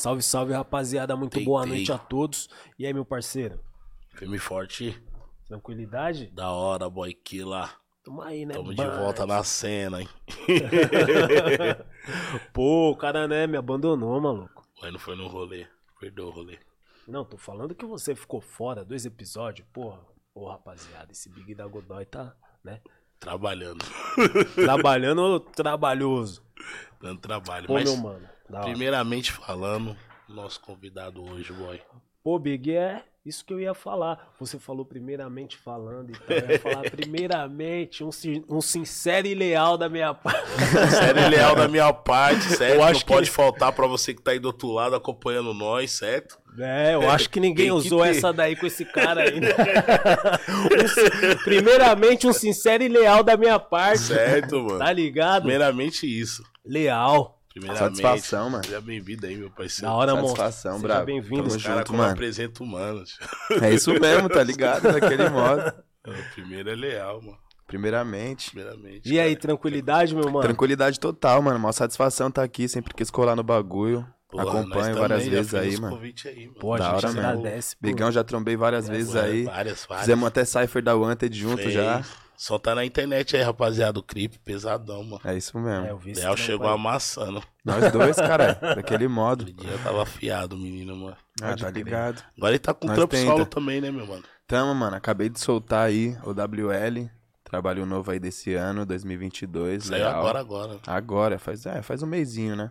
Salve, salve, rapaziada. Muito Tentei. boa noite a todos. E aí, meu parceiro? Firme e forte. Tranquilidade? Da hora, boy Killa. Tamo aí, né? Tamo de volta na cena, hein? Pô, o cara, né, me abandonou, maluco. Ué, não foi no rolê. Perdoa o rolê. Não, tô falando que você ficou fora dois episódios. Porra, ô rapaziada, esse Big da Godoy tá, né? Trabalhando. Trabalhando ou trabalhoso? Dando trabalho. Pô, Mas, meu mano. Da hora. primeiramente falando, nosso convidado hoje, boy. Pô, Big, é isso que eu ia falar. Você falou primeiramente falando e tal. Eu ia falar primeiramente um, um sincero e leal da minha parte. Sério e leal da minha parte, certo? Eu acho não que- pode faltar pra você que tá aí do outro lado acompanhando nós, certo? É, eu acho que ninguém Tem usou essa daí com esse cara? Um sin- primeiramente, um sincero e leal da minha parte. Certo, mano. Tá ligado? Primeiramente isso. Leal. Primeiramente. Satisfação, mano. Seja bem-vindo aí, meu parceiro. Da hora, monstro. Satisfação, Seja brabo. bem-vindo. Tamo caras junto, como mano. apresenta humanos. É isso mesmo, tá ligado? Daquele modo. O primeiro é leal, mano. Primeiramente. Primeiramente. E aí, cara. tranquilidade, meu mano? Tranquilidade total, mano. Mó satisfação tá aqui, sempre quis colar no bagulho. Porra, Acompanho várias vezes aí, mano. aí, mano. Pô, a Da gente hora agradece. pô. Bigão já trombei várias vezes Várias, aí. Várias, várias. Fizemos até Cypher da Wanted junto Fez. já. Só tá na internet aí, rapaziada. O clipe pesadão, mano. É isso É, eu mesmo. esse Leal trampo chegou aí. amassando. Nós dois, cara, daquele modo. Aquele dia tava afiado, o menino, mano. Ah, tá crer. ligado. Agora ele tá com Nós trampo tenta. solo também, né, meu mano? Tamo, mano. Acabei de soltar aí o WL. Trabalho novo aí desse ano, 2022. Saiu legal. agora, agora. Agora, faz, é, faz um mêsinho, né?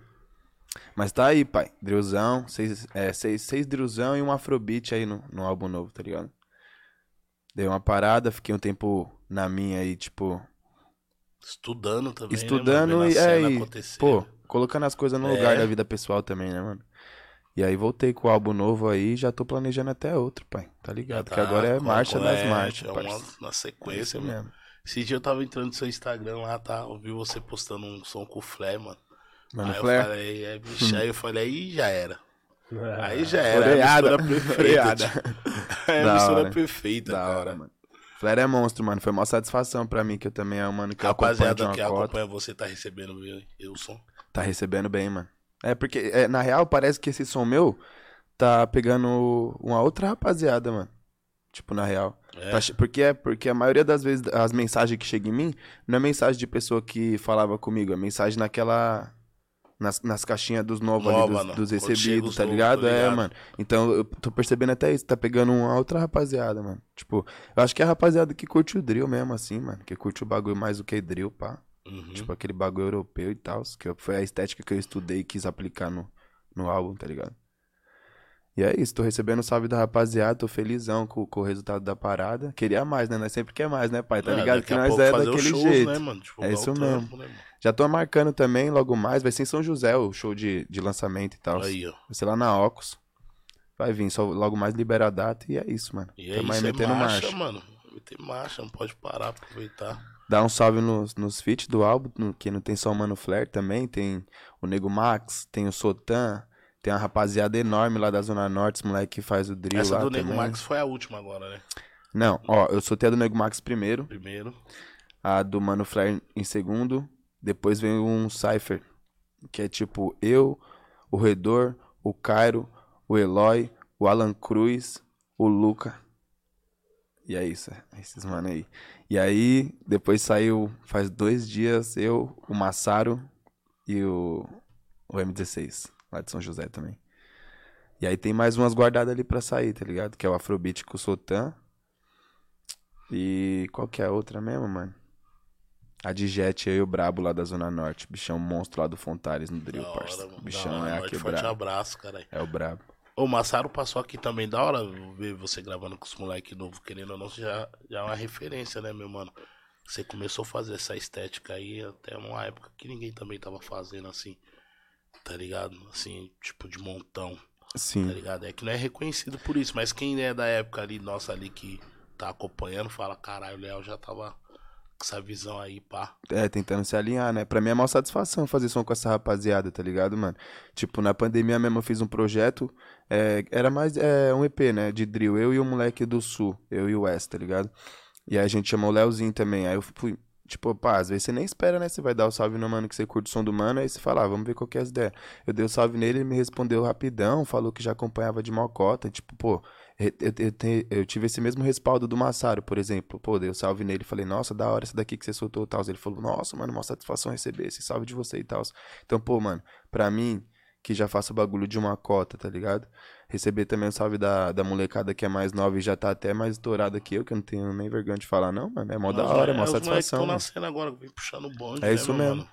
Mas tá aí, pai. Drillzão, seis, é, seis, seis drillzão e um afrobeat aí no, no álbum novo, tá ligado? Dei uma parada, fiquei um tempo na minha aí, tipo, Estudando também, estudando né, mano? e Vendo a é, cena e, acontecer. pô, colocando as coisas no É. lugar da vida pessoal também, né, mano? E aí voltei com o álbum novo aí, já tô planejando até outro, pai. Tá ligado? Já que agora é com- marcha com- das é, marchas, é uma, na É sequência, mano. mesmo. Esse dia eu tava entrando no seu Instagram lá, tá? Ouvi você postando um som com o Flair, mano. Mano, aí eu falei, é, bicho, aí eu falei, aí já era. É. Aí já era. Freada. É a mistura perfeita. É a Da mistura hora. perfeita, Da cara. hora, mano. Flair é monstro, mano. Foi uma satisfação pra mim, que eu também é um mano que eu acompanho de Rapaziada uma que cota. acompanha você tá recebendo o Wilson. Tá recebendo bem, mano. É porque, é, na real, parece que esse som meu tá pegando uma outra rapaziada, mano. Tipo, na real. É. Tá porque, é, porque a maioria das vezes as mensagens que chegam em mim não é mensagem de pessoa que falava comigo, é mensagem naquela. Nas, nas caixinhas dos novos ali, Nova, dos, não. dos chega recebidos, os tá ligado? tô É, ligado. mano. Então eu tô percebendo até isso, tá pegando uma outra rapaziada, mano. Tipo, eu acho que é a rapaziada que curte o drill mesmo, assim, mano. Que curte o bagulho mais do que drill, pá. Uhum. Tipo, aquele bagulho europeu e tal. Que foi a estética que eu estudei e quis aplicar no, no álbum, tá ligado? E é isso, tô recebendo o salve da rapaziada, tô felizão com, com o resultado da parada. Queria mais, né? Nós sempre quer mais, né, pai? Tá É, ligado que nós é daquele shows, jeito. Né, mano? Divulgar É isso mesmo. né? Já tô marcando também, logo mais, vai ser em São José o show de, de lançamento e tal. Vai Aí, ó. ser lá na Ocos. Vai vir, só logo mais libera a data e é isso, mano. E é Tamo aí isso, é metendo marcha, marcha. mano. Meter marcha, não pode parar, aproveitar. Dá um salve nos, nos feats do álbum, no- que não tem só o Mano Flair também, tem o Nego Max, tem o Sotan, tem uma rapaziada enorme lá da Zona Norte, os moleque que faz o drill Essa lá do Nego também. Max foi a última agora, né? Não, ó, eu soltei a do Nego Max primeiro, Primeiro. a do Mano Flair em segundo, depois vem um Cypher, que é tipo eu, o Redor, o Cairo, o Eloy, o Alan Cruz, o Luca. E é isso, é esses mano aí. E aí, depois saiu, faz dois dias, eu, o Massaro e o, o M16, lá de São José também. E aí tem mais umas guardadas ali pra sair, tá ligado? Que é o Afrobeat com o Sotan. E qual que é a outra mesmo, mano? A de Jet, eu e o Brabo lá da Zona Norte. Bichão monstro lá do Fontares no drill, hora, parça. Bichão hora, é a Norte, Forte quebrada. abraço, cara. É o Brabo. O Massaro passou aqui também, da hora ver você gravando com os moleques novos, querendo ou não, já, já é uma referência, né, meu mano? Você começou a fazer essa estética aí até uma época que ninguém também tava fazendo assim, tá ligado? Assim, tipo de montão, tá Sim. ligado? É que não é reconhecido por isso, mas quem é da época ali, nossa ali, que tá acompanhando, fala, caralho, o Léo já tava com essa visão aí, pá. É, tentando se alinhar, né? Pra mim é uma satisfação fazer som com essa rapaziada, tá ligado, mano? Tipo, na pandemia mesmo eu fiz um projeto, é, era mais é, um EP, né? De drill, eu e o moleque do Sul, eu e o West, tá ligado? E aí a gente chamou o Leozinho também, aí eu fui, Tipo, pá, às vezes você nem espera, né? Você vai dar o salve no mano que você curte o som do mano, aí você fala, ah, vamos ver qual que é as ideias. Eu dei o salve nele, ele me respondeu rapidão, falou que já acompanhava de mocota. Tipo, pô, eu, eu, eu tive esse mesmo respaldo do Massaro, por exemplo. Pô, dei o salve nele, falei, nossa, da hora essa daqui que você soltou e tal. Ele falou, nossa, mano, uma satisfação receber esse salve de você e tal. Então, pô, mano, pra mim, que já faço bagulho de uma cota, tá ligado? Receber também o salve da, da molecada que é mais nova e já tá até mais estourada que eu, que eu não tenho nem vergonha de falar, não, mano. É mó da hora, é é, mó os moleques satisfação. mano. nascendo agora, vem puxando o bonde. É né, isso mesmo.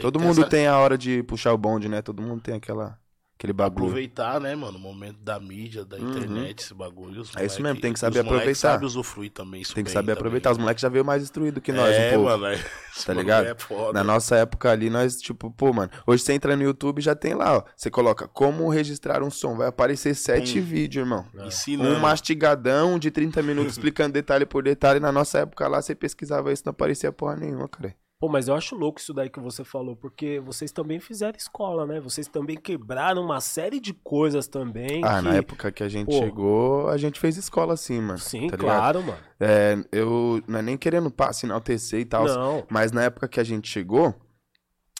Todo mundo essa- tem a hora de puxar o bonde, né? Todo mundo tem aquela, aquele bagulho. Aproveitar, né, mano? O momento da mídia, da Uhum. internet, esse bagulho. os É isso mesmo, tem que saber aproveitar. sabe usufruir também isso Tem que saber também. aproveitar. Os moleques já veio mais instruído que nós, é, um pouco. mano. É, Tá ligado? É foda. Na nossa época ali, nós, tipo, pô, mano, hoje você entra no YouTube já tem lá, ó. Você coloca como registrar um som. Vai aparecer sete Hum. vídeos, irmão. Ensinando. Um mastigadão de 30 minutos explicando detalhe por detalhe. Na nossa época lá, você pesquisava isso, não aparecia porra nenhuma, cara. Pô, mas eu acho louco isso daí que você falou, porque vocês também fizeram escola, né? Vocês também quebraram uma série de coisas também. Ah, que... na época que a gente Pô. chegou, a gente fez escola assim, mano. Sim, tá claro, mano. É, eu não é nem querendo pá, enaltecer e tal. Não. Mas na época que a gente chegou,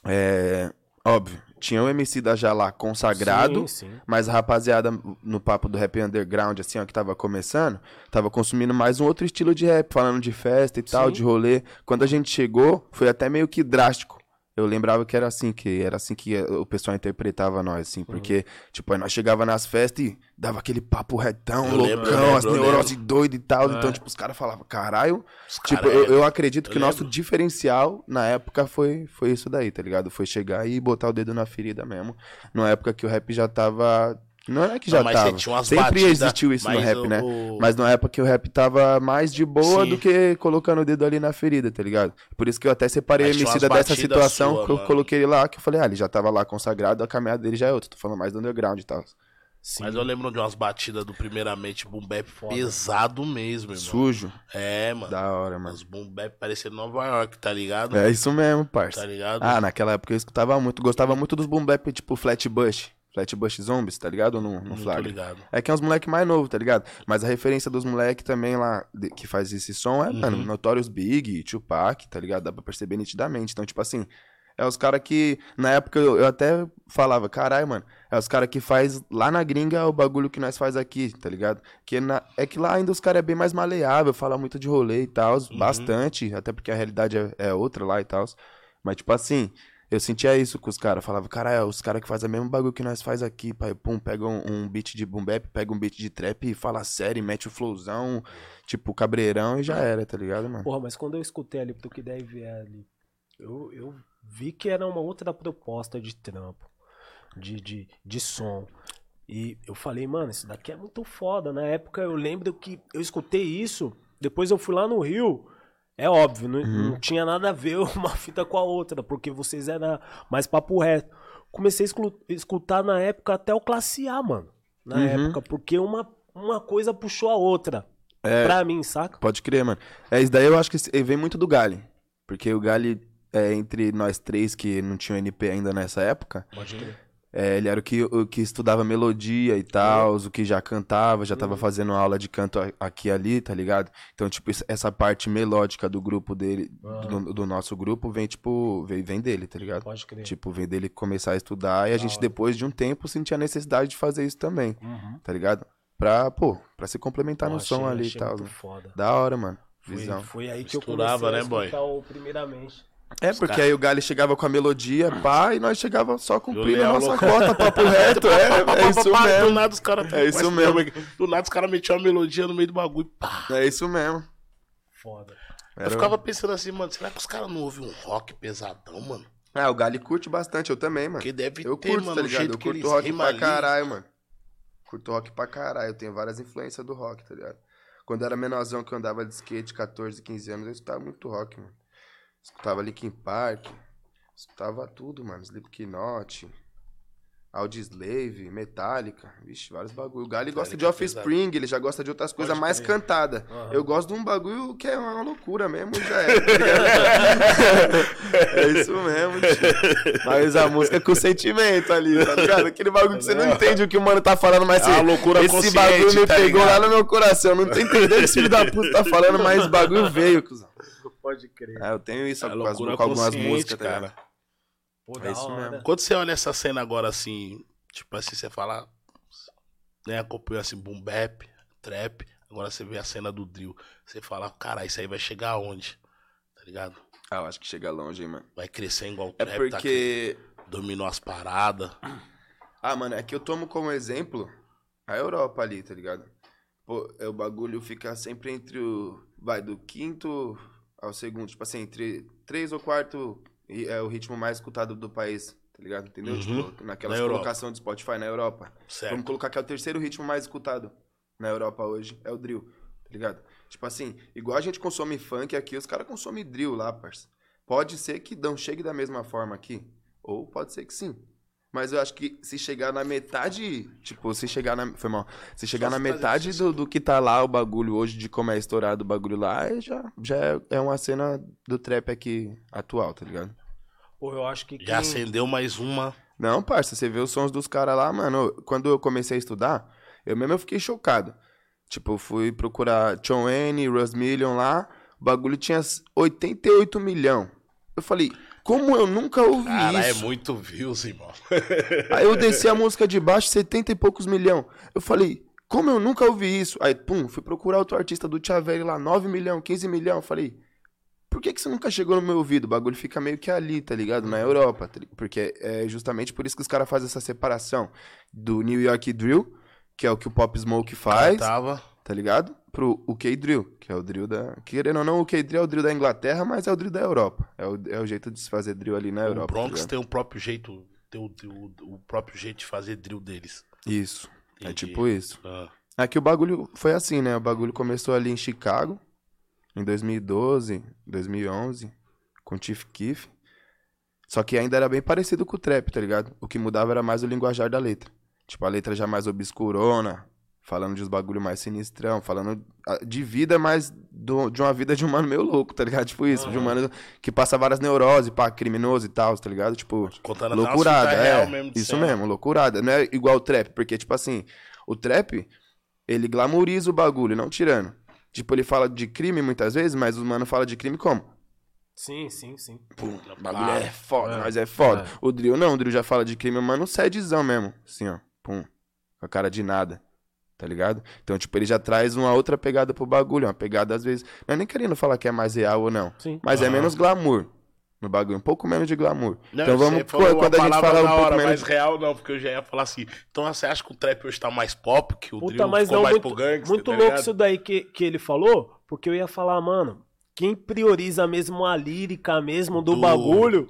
é. Óbvio, tinha o MC da Jalá consagrado. Sim, sim. Mas a rapaziada no papo do rap underground, assim, ó, que tava começando, tava consumindo mais um outro estilo de rap, falando de festa e tal, Sim. de rolê. Quando a gente chegou, foi até meio que drástico. Eu lembrava que era assim, que era assim que o pessoal interpretava nós, assim, porque, tipo, aí nós chegava nas festas e dava aquele papo retão, Eu lembro, loucão, lembro, as eu neurose doido e tal. É. Então, tipo, os caras falavam, caralho. Os Tipo, cara eu, é- eu acredito que eu o nosso lembro. diferencial na época foi, foi isso daí, tá ligado? Foi chegar e botar o dedo na ferida mesmo. Numa época que o rap já tava. Não é que já Não, mas você tava. tinha umas Sempre batidas, existiu isso no rap, o- né? o- Mas numa época que o rap tava mais de boa Sim. do que colocando o dedo ali na ferida, tá ligado? Por isso que eu até separei Mas o MC dessa situação sua, que eu mano. coloquei ele lá, que eu falei, ah, ele já tava lá consagrado, a caminhada dele já é outra. Tô falando mais do underground e tal. sim. Mas eu lembro de umas batidas do primeiramente boom bap Foda. pesado mesmo, irmão. Sujo. É, mano. Da hora, mano. Mas boom bap parecendo Nova York, tá ligado? É isso mesmo, parça. Tá ligado? Ah, naquela época eu escutava muito, gostava muito dos boom bap tipo Flatbush. Flatbush Zombies, tá ligado? Ou no, no Flag. ligado. É que é uns moleque mais novo, tá ligado? Mas a referência dos moleque também lá, de- que faz esse som é, Uhum. mano, Notorious Big, Tupac, tá ligado? Dá pra perceber nitidamente. Então, tipo assim, é os caras que, na época eu, eu até falava, caralho, mano, é os caras que faz lá na gringa o bagulho que nós faz aqui, tá ligado? Que na- é que lá ainda os caras é bem mais maleável, fala muito de rolê e tal, Uhum. bastante, até porque a realidade é, é outra lá e tal. Mas, tipo assim, eu sentia isso com os caras. Falava, caralho, os caras que fazem o mesmo bagulho que nós faz aqui, pai. Pum, pega um, um beat de boom bap, pega um beat de trap e fala sério, mete o flowzão, tipo, cabreirão e já era, tá ligado, mano? Porra, mas quando eu escutei ali pro que deve é ali, eu, eu vi que era uma outra proposta de trampo, de, de, de som. E eu falei, mano, isso daqui é muito foda. Na época eu lembro que eu escutei isso, depois eu fui lá no Rio. É óbvio, não, Uhum. não tinha nada a ver uma fita com a outra, porque vocês eram mais papo reto. Comecei a escu- escutar na época até o Classe A, mano. Na Uhum. época, porque uma, uma coisa puxou a outra. É. Pra mim, saca? Pode crer, mano. É, isso daí eu acho que esse- vem muito do Gali. Porque o Gali, é, entre nós três que não tinham NP ainda nessa época, Pode crer. É, ele era o que, o que estudava melodia e tal, o que já cantava, já tava fazendo aula de canto aqui e ali, tá ligado? Então, tipo, essa parte melódica do grupo dele, do, do nosso grupo, vem, tipo, vem, vem dele, tá ligado? Pode crer. Tipo, vem dele começar a estudar e a gente, depois de um tempo, sentia a necessidade de fazer isso também, Uhum. tá ligado? Pra, pô, pra se complementar Pô, no som achei- ali e tal. né? foda. Da hora, mano. Foi, Visão. foi aí que eu comecei a né, boy? o primeiramente. É, porque cara- aí o Gali chegava com a melodia, pá, e nós chegava só cumprindo a nossa cota, papo reto, é, é isso Do mesmo. nada os caras. É isso mesmo. Do nada os caras metiam uma melodia no meio do bagulho. Pá. É isso mesmo. Foda. Era- Eu ficava pensando assim, mano, será que os caras não ouvem um rock pesadão, mano? Ah, o Gali curte bastante, eu também, mano. Porque deve Eu ter, curto, mano, tá ligado? jeito Eu que curto eles rock pra ali. caralho, mano. Curto rock pra caralho, eu tenho várias influências do rock, tá ligado? Quando eu era menorzão que eu andava de skate, 14, 15 anos, eu escutava muito rock, mano. Escutava Linkin Park, escutava tudo, mano. Slipknot, Audioslave, Metallica, vixe, vários bagulho. O Gali gosta de Metallica é. Offspring, ele já gosta de outras coisas mais cantadas. Aham. Eu gosto de um bagulho que é uma loucura mesmo, já é. tá é isso mesmo, tio. Mas a música é com sentimento ali, tá ligado? Aquele bagulho que você não entende o que o mano tá falando, mas É loucura esse bagulho me tá pegou ligado? lá no meu coração. Não tô entendendo o que esse filho da puta tá falando, mas o bagulho veio, cuzão. Pode crer. É, eu tenho isso É com, as- com algumas músicas, tá cara. ligado? Pô, É isso hora. mesmo. Quando você olha essa cena agora assim, tipo assim, você fala, né, acompanhou assim, boom bap, trap, agora você vê a cena do drill, você fala, cara, isso aí vai chegar aonde? Tá ligado? Ah, eu acho que chega longe, hein, mano. Vai crescer igual o É trap, tá porque. aqui, dominou as paradas. Ah, mano, é que eu tomo como exemplo a Europa ali, tá ligado? Pô, é, o bagulho fica sempre entre o. Vai, do quinto ao segundo. Tipo assim, entre três ou quarto é o ritmo mais escutado do país, tá ligado? Entendeu? Uhum. Tipo, naquela Na colocação de Spotify na Europa. Certo. Vamos colocar que é o terceiro ritmo mais escutado na Europa hoje. É o drill, tá ligado? Tipo assim, igual a gente consome funk aqui, os caras consomem drill lá, parça. Pode ser que não chegue da mesma forma aqui. Ou pode ser que sim. Mas eu acho que se chegar na metade. Tipo, se chegar na. Foi mal. Se chegar na metade do, do que tá lá o bagulho hoje, de como é estourado o bagulho lá, já, já é- é uma cena do trap aqui atual, tá ligado? Pô, eu acho que Já quem... acendeu mais uma. Não, parça, você vê os sons dos caras lá, mano. Quando eu comecei a estudar, eu mesmo eu fiquei chocado. Tipo, eu fui procurar John Wayne, Russ Million lá, o bagulho tinha 88 milhão. Eu falei, como eu nunca ouvi Cara, é isso? muito views, irmão. Aí eu desci a música de baixo, 70 e poucos milhão. Eu falei, como eu nunca ouvi isso? Aí, pum, fui procurar outro artista do Tchavelli lá, 9 milhão, 15 milhão. Eu falei, por que, que isso nunca chegou no meu ouvido? O bagulho fica meio que ali, tá ligado? Na Europa. tá Porque é justamente por isso que os caras fazem essa separação do New York Drill, que é o que o Pop Smoke faz, Tava. Tá ligado? Pro UK Drill, que é o drill da. Querendo ou não, o UK Drill é o drill da Inglaterra, mas é o drill da Europa. É o, é o jeito de se fazer drill ali na O Europa. tá Bronx ligado? tem o próprio jeito, tem o, o, o próprio jeito de fazer drill deles. Isso. É Entendi. tipo isso. Ah, É que o bagulho foi assim, né? O bagulho começou ali em Chicago, em 2012, 2011, com o Chief Keef. Só que ainda era bem parecido com o trap, tá ligado? O que mudava era mais o linguajar da letra. Tipo, a letra já mais obscurona, falando de uns bagulho mais sinistrão, falando ah, de vida, mas do- de uma vida de um mano meio louco, tá ligado? Tipo isso, de um mano que passa várias neuroses, pá, criminoso e tal, tá ligado? Tipo, contando loucurada, é. mesmo isso cena. mesmo, loucurada. Não é igual o trap, porque, tipo assim, o trap, ele glamoriza o bagulho, não tirando. Tipo, ele fala de crime muitas vezes, mas o mano fala de crime como? Sim, sim, sim. Pum, o bagulho é foda, é, mas é foda. é. O drill não, o drill já fala de crime, mano, sedzão mesmo. Assim, ó, pum, com a cara de nada. Tá ligado? Então, tipo, ele já traz uma outra pegada pro bagulho. Uma pegada, às vezes. Não é nem querendo falar que é mais real ou não. Sim. Mas é Aham. menos glamour no bagulho. Um pouco menos de glamour. Não, então vamos. Quando a gente fala um pouco hora, menos. mais real, não, porque eu já ia falar assim. Então você acha que o trap hoje tá mais pop, que o Puta, drill mas não, mais muito, pro gangster, muito tá louco ligado? isso daí que, que ele falou, porque eu ia falar, mano, quem prioriza mesmo a lírica mesmo do, Do- bagulho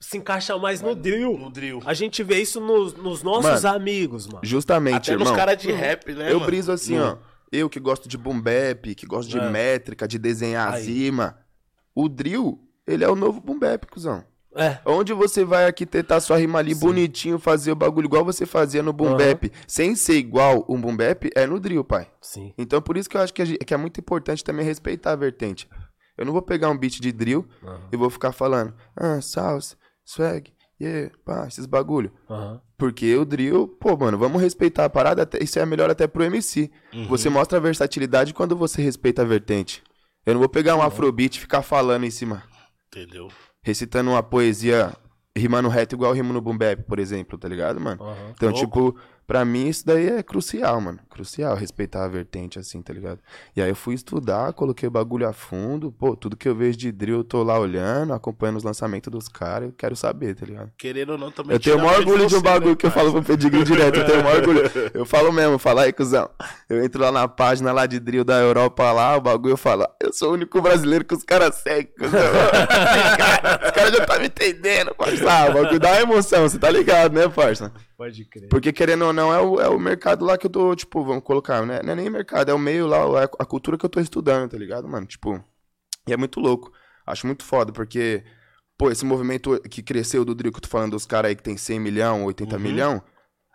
se encaixa mais no drill. No drill. A gente vê isso nos, nos nossos Mano, amigos, mano. Justamente, Até nos irmão. caras de rap, né, Eu mano? briso assim, ó. Eu que gosto de boom bap, que gosto de É. métrica, de desenhar Aí. acima. O drill, ele é o novo boom bap, cuzão. É. Onde você vai arquitetar sua rima ali Sim. bonitinho, fazer o bagulho igual você fazia no boom bap, sem ser igual um boom bap, é no drill, pai. Sim. Então por isso que eu acho que, a gente- que é muito importante também respeitar a vertente. Eu não vou pegar um beat de drill Aham. e vou ficar falando, ah, salsa, swag, yeah, pá, esses bagulho. Aham. Porque o drill, pô, mano, vamos respeitar a parada, isso é melhor até pro MC. Uhum. Você mostra a versatilidade quando você respeita a vertente. Eu não vou pegar um afrobeat e ficar falando em cima, Entendeu? recitando uma poesia, rimando reto igual rimo no boom bap, por exemplo, tá ligado, mano? Então, Louco. tipo, pra mim isso daí é crucial, mano. Crucial respeitar a vertente, assim, tá ligado? E aí eu fui estudar, coloquei o bagulho a fundo. Pô, tudo que eu vejo de drill, eu tô lá olhando, acompanhando os lançamentos dos caras, eu quero saber, tá ligado? Querendo ou não, também. Eu tenho o maior orgulho de um bagulho né, que eu falo pro Pedigree direto. Eu tenho o maior orgulho. Eu falo mesmo, fala aí, cuzão. Eu entro lá na página lá de drill da Europa lá, o bagulho eu falo, eu sou o único brasileiro que os caras seguem, cuzão. Os caras já tá me entendendo, parça. Ah, o bagulho dá emoção, você tá ligado, né, parça? Pode crer. Porque querendo ou não, é o, é o mercado lá que eu tô, tipo, vamos colocar, né? Não é nem mercado, é o meio lá, é a cultura que eu tô estudando, tá ligado, mano? Tipo, e é muito louco. Acho muito foda, porque, pô, esse movimento que cresceu do eu tô falando dos caras aí que tem 100 milhão, 80 Uhum. milhão,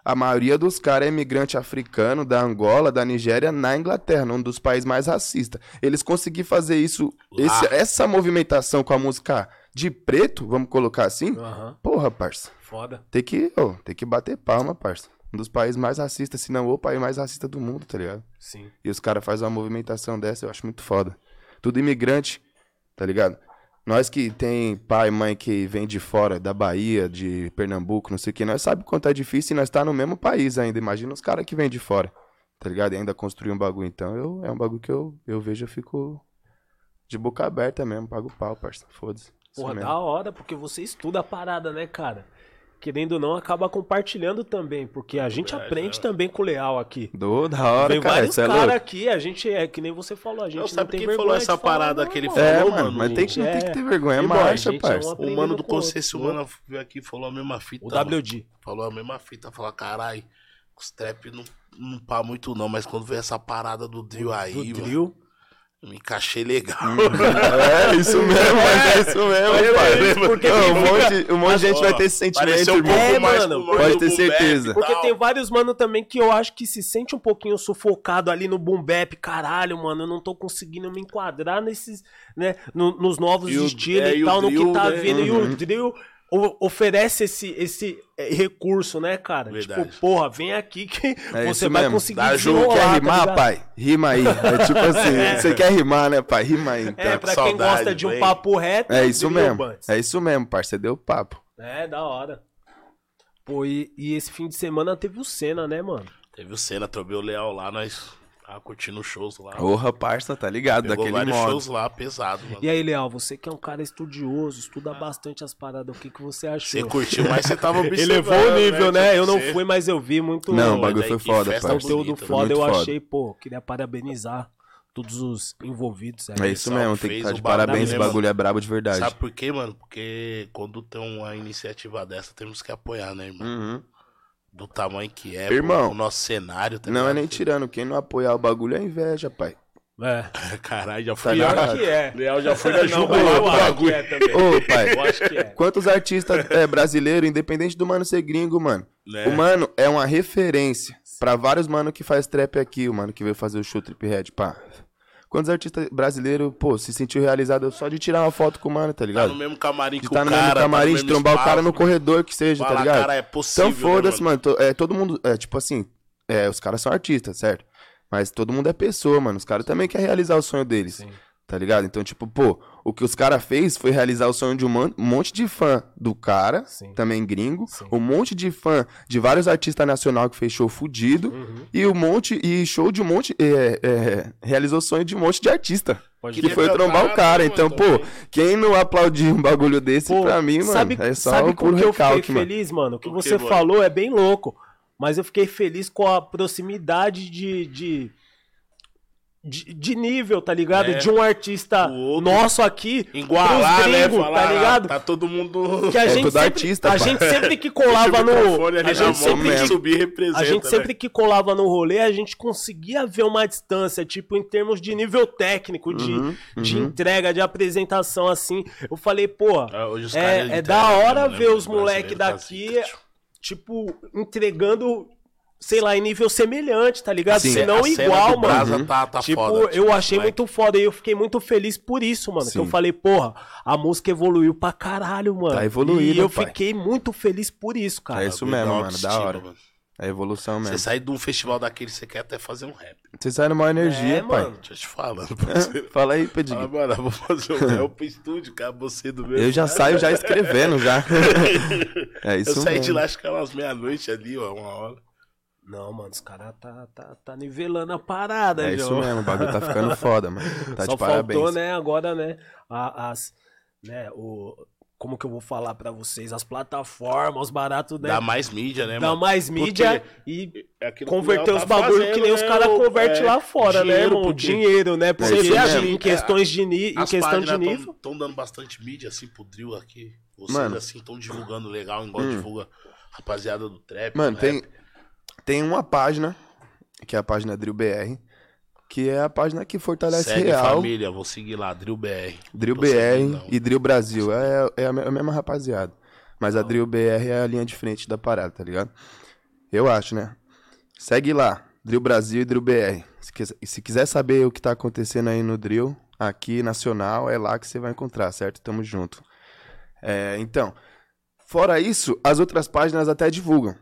a maioria dos caras é imigrante africano da Angola, da Nigéria, na Inglaterra, um dos países mais racistas. Eles conseguiram fazer isso, esse- essa movimentação com a música de preto, vamos colocar assim, Aham. porra, parça. Foda. Tem que, ô, tem que bater palma, parça. Um dos países mais racistas, se não o país mais racista do mundo, tá ligado? Sim. E os caras fazem uma movimentação dessa, eu acho muito foda. Tudo imigrante, tá ligado? Nós que tem pai e mãe que vem de fora, da Bahia, de Pernambuco, não sei o que, nós sabe quanto é difícil e nós tá no mesmo país ainda. Imagina os caras que vêm de fora, tá ligado? E ainda construir um bagulho. Então, eu, é um bagulho que eu, eu vejo, eu fico de boca aberta mesmo, pago pau, parça. Foda-se. Porra, da hora, porque você estuda a parada, né, cara? Querendo ou não, acaba compartilhando também, porque a gente Verdade, aprende né? também com o Leal aqui. Do, da hora, Tem cara, vários é caras louco. aqui, a gente é que nem você falou, a gente Não, não, sabe tem quem vergonha falou essa parada não, que ele. É, falou, mano, mano, mas tem que, não tem que é- ter vergonha, é marcha, é parça. O mano do outro. Conceição, mano, veio aqui e falou a mesma fita. O mano. WD. Falou a mesma fita. Falou, caralho, os trap não, não pá muito não, mas quando veio essa parada do drill aí, Do mano, drill. Me encaixei legal. É, isso mesmo, mas é isso mesmo, pai. é isso, porque Não, um fica- monte, um monte de gente vai ter esse sentimento, um. É, mano, pode ter e certeza. Porque tal. tem vários mano também que eu acho que se sente um pouquinho sufocado ali no boom bap. Caralho, mano, eu não tô conseguindo me enquadrar nesses, né, no- nos novos E estilos é, e e tal, no drill, que tá né? vindo. E Uhum. o drill o- oferece esse, esse é, recurso, né, cara? Verdade. Tipo, porra, vem aqui que É você vai mesmo. conseguir Dá jogo, Quer tá rimar, ligado? pai? Rima aí. É tipo assim, você quer rimar, né, pai? Rima aí, então. É, pra com quem saudade, gosta de um vem. papo reto, É isso mesmo. É isso mesmo, parça. Você deu papo. É, da hora. Pô, e, e esse fim de semana teve o Senna, né, mano? Teve o Senna, trobei o Leal lá, nós tava curtindo shows lá. Porra, parça, tá ligado? Pegou Daquele vários modo. shows lá, pesado, mano. E aí, Leal, você que é um cara estudioso, estuda bastante as paradas, o que, que você achou? Você curtiu, mas você tava observando, Elevou o nível, né? Eu não fui, mas eu vi muito Não, o bagulho foi foda, parça. conteúdo bonita, foda. muito Eu foda. achei, pô, queria parabenizar todos os envolvidos. É isso Pessoal mesmo, tem que estar o de parabéns. Esse né, bagulho é brabo de verdade. Sabe por quê, mano? Porque quando tem uma iniciativa dessa, temos que apoiar, né, irmão? Uhum. Do tamanho que é, Irmão, o nosso cenário, tá Não é nem tirando. Quem não apoiar o bagulho é inveja, pai. É. Caralho, já Tá fui lá. Pior que é. Leal já foi na lá acho que bagulho. é também. Ô, pai. Eu acho que é. Quantos artistas é, brasileiros, independente do mano ser gringo, mano. Né? O mano é uma referência pra vários mano que faz trap aqui, o mano que veio fazer o show Trip Head, pá. Quantos artistas brasileiros, pô, se sentiu realizado só de tirar uma foto com o mano, tá Tá ligado? no mesmo camarim De que tá o no cara, mesmo camarim, tá de no mesmo trombar o cara no corredor que seja, tá Fala, ligado? cara, é possível, Então foda-se, né, mano. to- é, todo mundo, é tipo assim, é, os caras são artistas, certo? Mas todo mundo é pessoa, mano. Os caras também querem realizar o sonho deles. Sim. Tá ligado? Então, tipo, pô, o que os caras fez foi realizar o sonho de um mon- um monte de fã do cara, Sim. também gringo, Sim. um monte de fã de vários artistas nacional que fez show fudido, Uhum. e um monte, e show de um monte, é, é, realizou o sonho de um monte de artista. Pode Que foi trombar o cara. Então, mano, pô, também. quem não aplaudir um bagulho desse, Pô, pra mim, mano, sabe, é só sabe o com puro que eu fiquei recalque, mano. feliz, mano? O que, você mano? falou é bem louco. Mas eu fiquei feliz com a proximidade de. de... De, de nível, tá ligado? É. De um artista outro. nosso aqui, Igualar, pros né? gringos, Falar, tá ligado? Tá todo mundo... Que a É gente todo sempre, artista, a gente sempre que colava no, a gente mão, sempre que subir representa, a gente né? sempre que colava no rolê, a gente conseguia ver uma distância, tipo, em termos de nível técnico, de, Uhum, de uhum. entrega, de apresentação, assim. Eu falei, pô, Ah, hoje os É- é entregam da hora né, ver os moleque Brasileiro tá daqui, tio. tipo, entregando, sei lá, em nível semelhante, tá ligado? Sim, Se não igual, do mano. Brasa tá, tá tipo, foda, eu achei moleque. muito foda e eu fiquei muito feliz por isso, mano. Que Sim. eu falei, porra, a música evoluiu pra caralho, mano. Tá evoluindo, E eu pai. fiquei muito feliz por isso, cara. É isso mesmo, da mano, da hora. mano. É evolução Você mesmo. sai de um festival daquele, você quer até fazer um rap. Você sai numa energia, É, pai. mano. Deixa eu te parceiro. Fala aí, Fala, Pedrinho. mano, eu vou fazer um rap estúdio, cara, você do meu. Eu já saio já escrevendo já. é Eu isso saí de mesmo. lá, acho que era umas meia-noite ali, ó, uma hora. Não, mano, os caras tá, tá, tá nivelando a parada, É isso mesmo, o bagulho tá ficando foda, mano. Tá Só de parabéns. faltou, né, agora, né, as, né, o, como que eu vou falar pra vocês, as plataformas, os baratos, né, Dá mais mídia, né, dá mano? mais mídia Porque e é aquilo que o converter Léo os tá bagulho fazendo, que nem os né, caras o- convertem é, lá fora, né, dinheiro, irmão? porque Dinheiro, né, porque isso vê mesmo. em questões de, ni em questão de nível... Estão dando bastante mídia, assim, pro drill aqui. Vocês, Mano. assim, estão divulgando legal, igual Hum. divulga a rapaziada do trap. Mano, do tem, rap. Tem uma página, que é a página Drill BR, que é a página que fortalece Segue real. família, vou seguir lá, Drill BR. Drill Tô BR seguindo, não. e Drill Brasil. É, é a a mesma rapaziada. Mas a Drill BR é a linha de frente da parada, tá ligado? Eu acho, né? Segue lá, Drill Brasil e Drill BR. Se quiser saber o que tá acontecendo aí no Drill, aqui nacional, é lá que você vai encontrar, certo? Tamo junto. É, então, fora isso, as outras páginas até divulgam.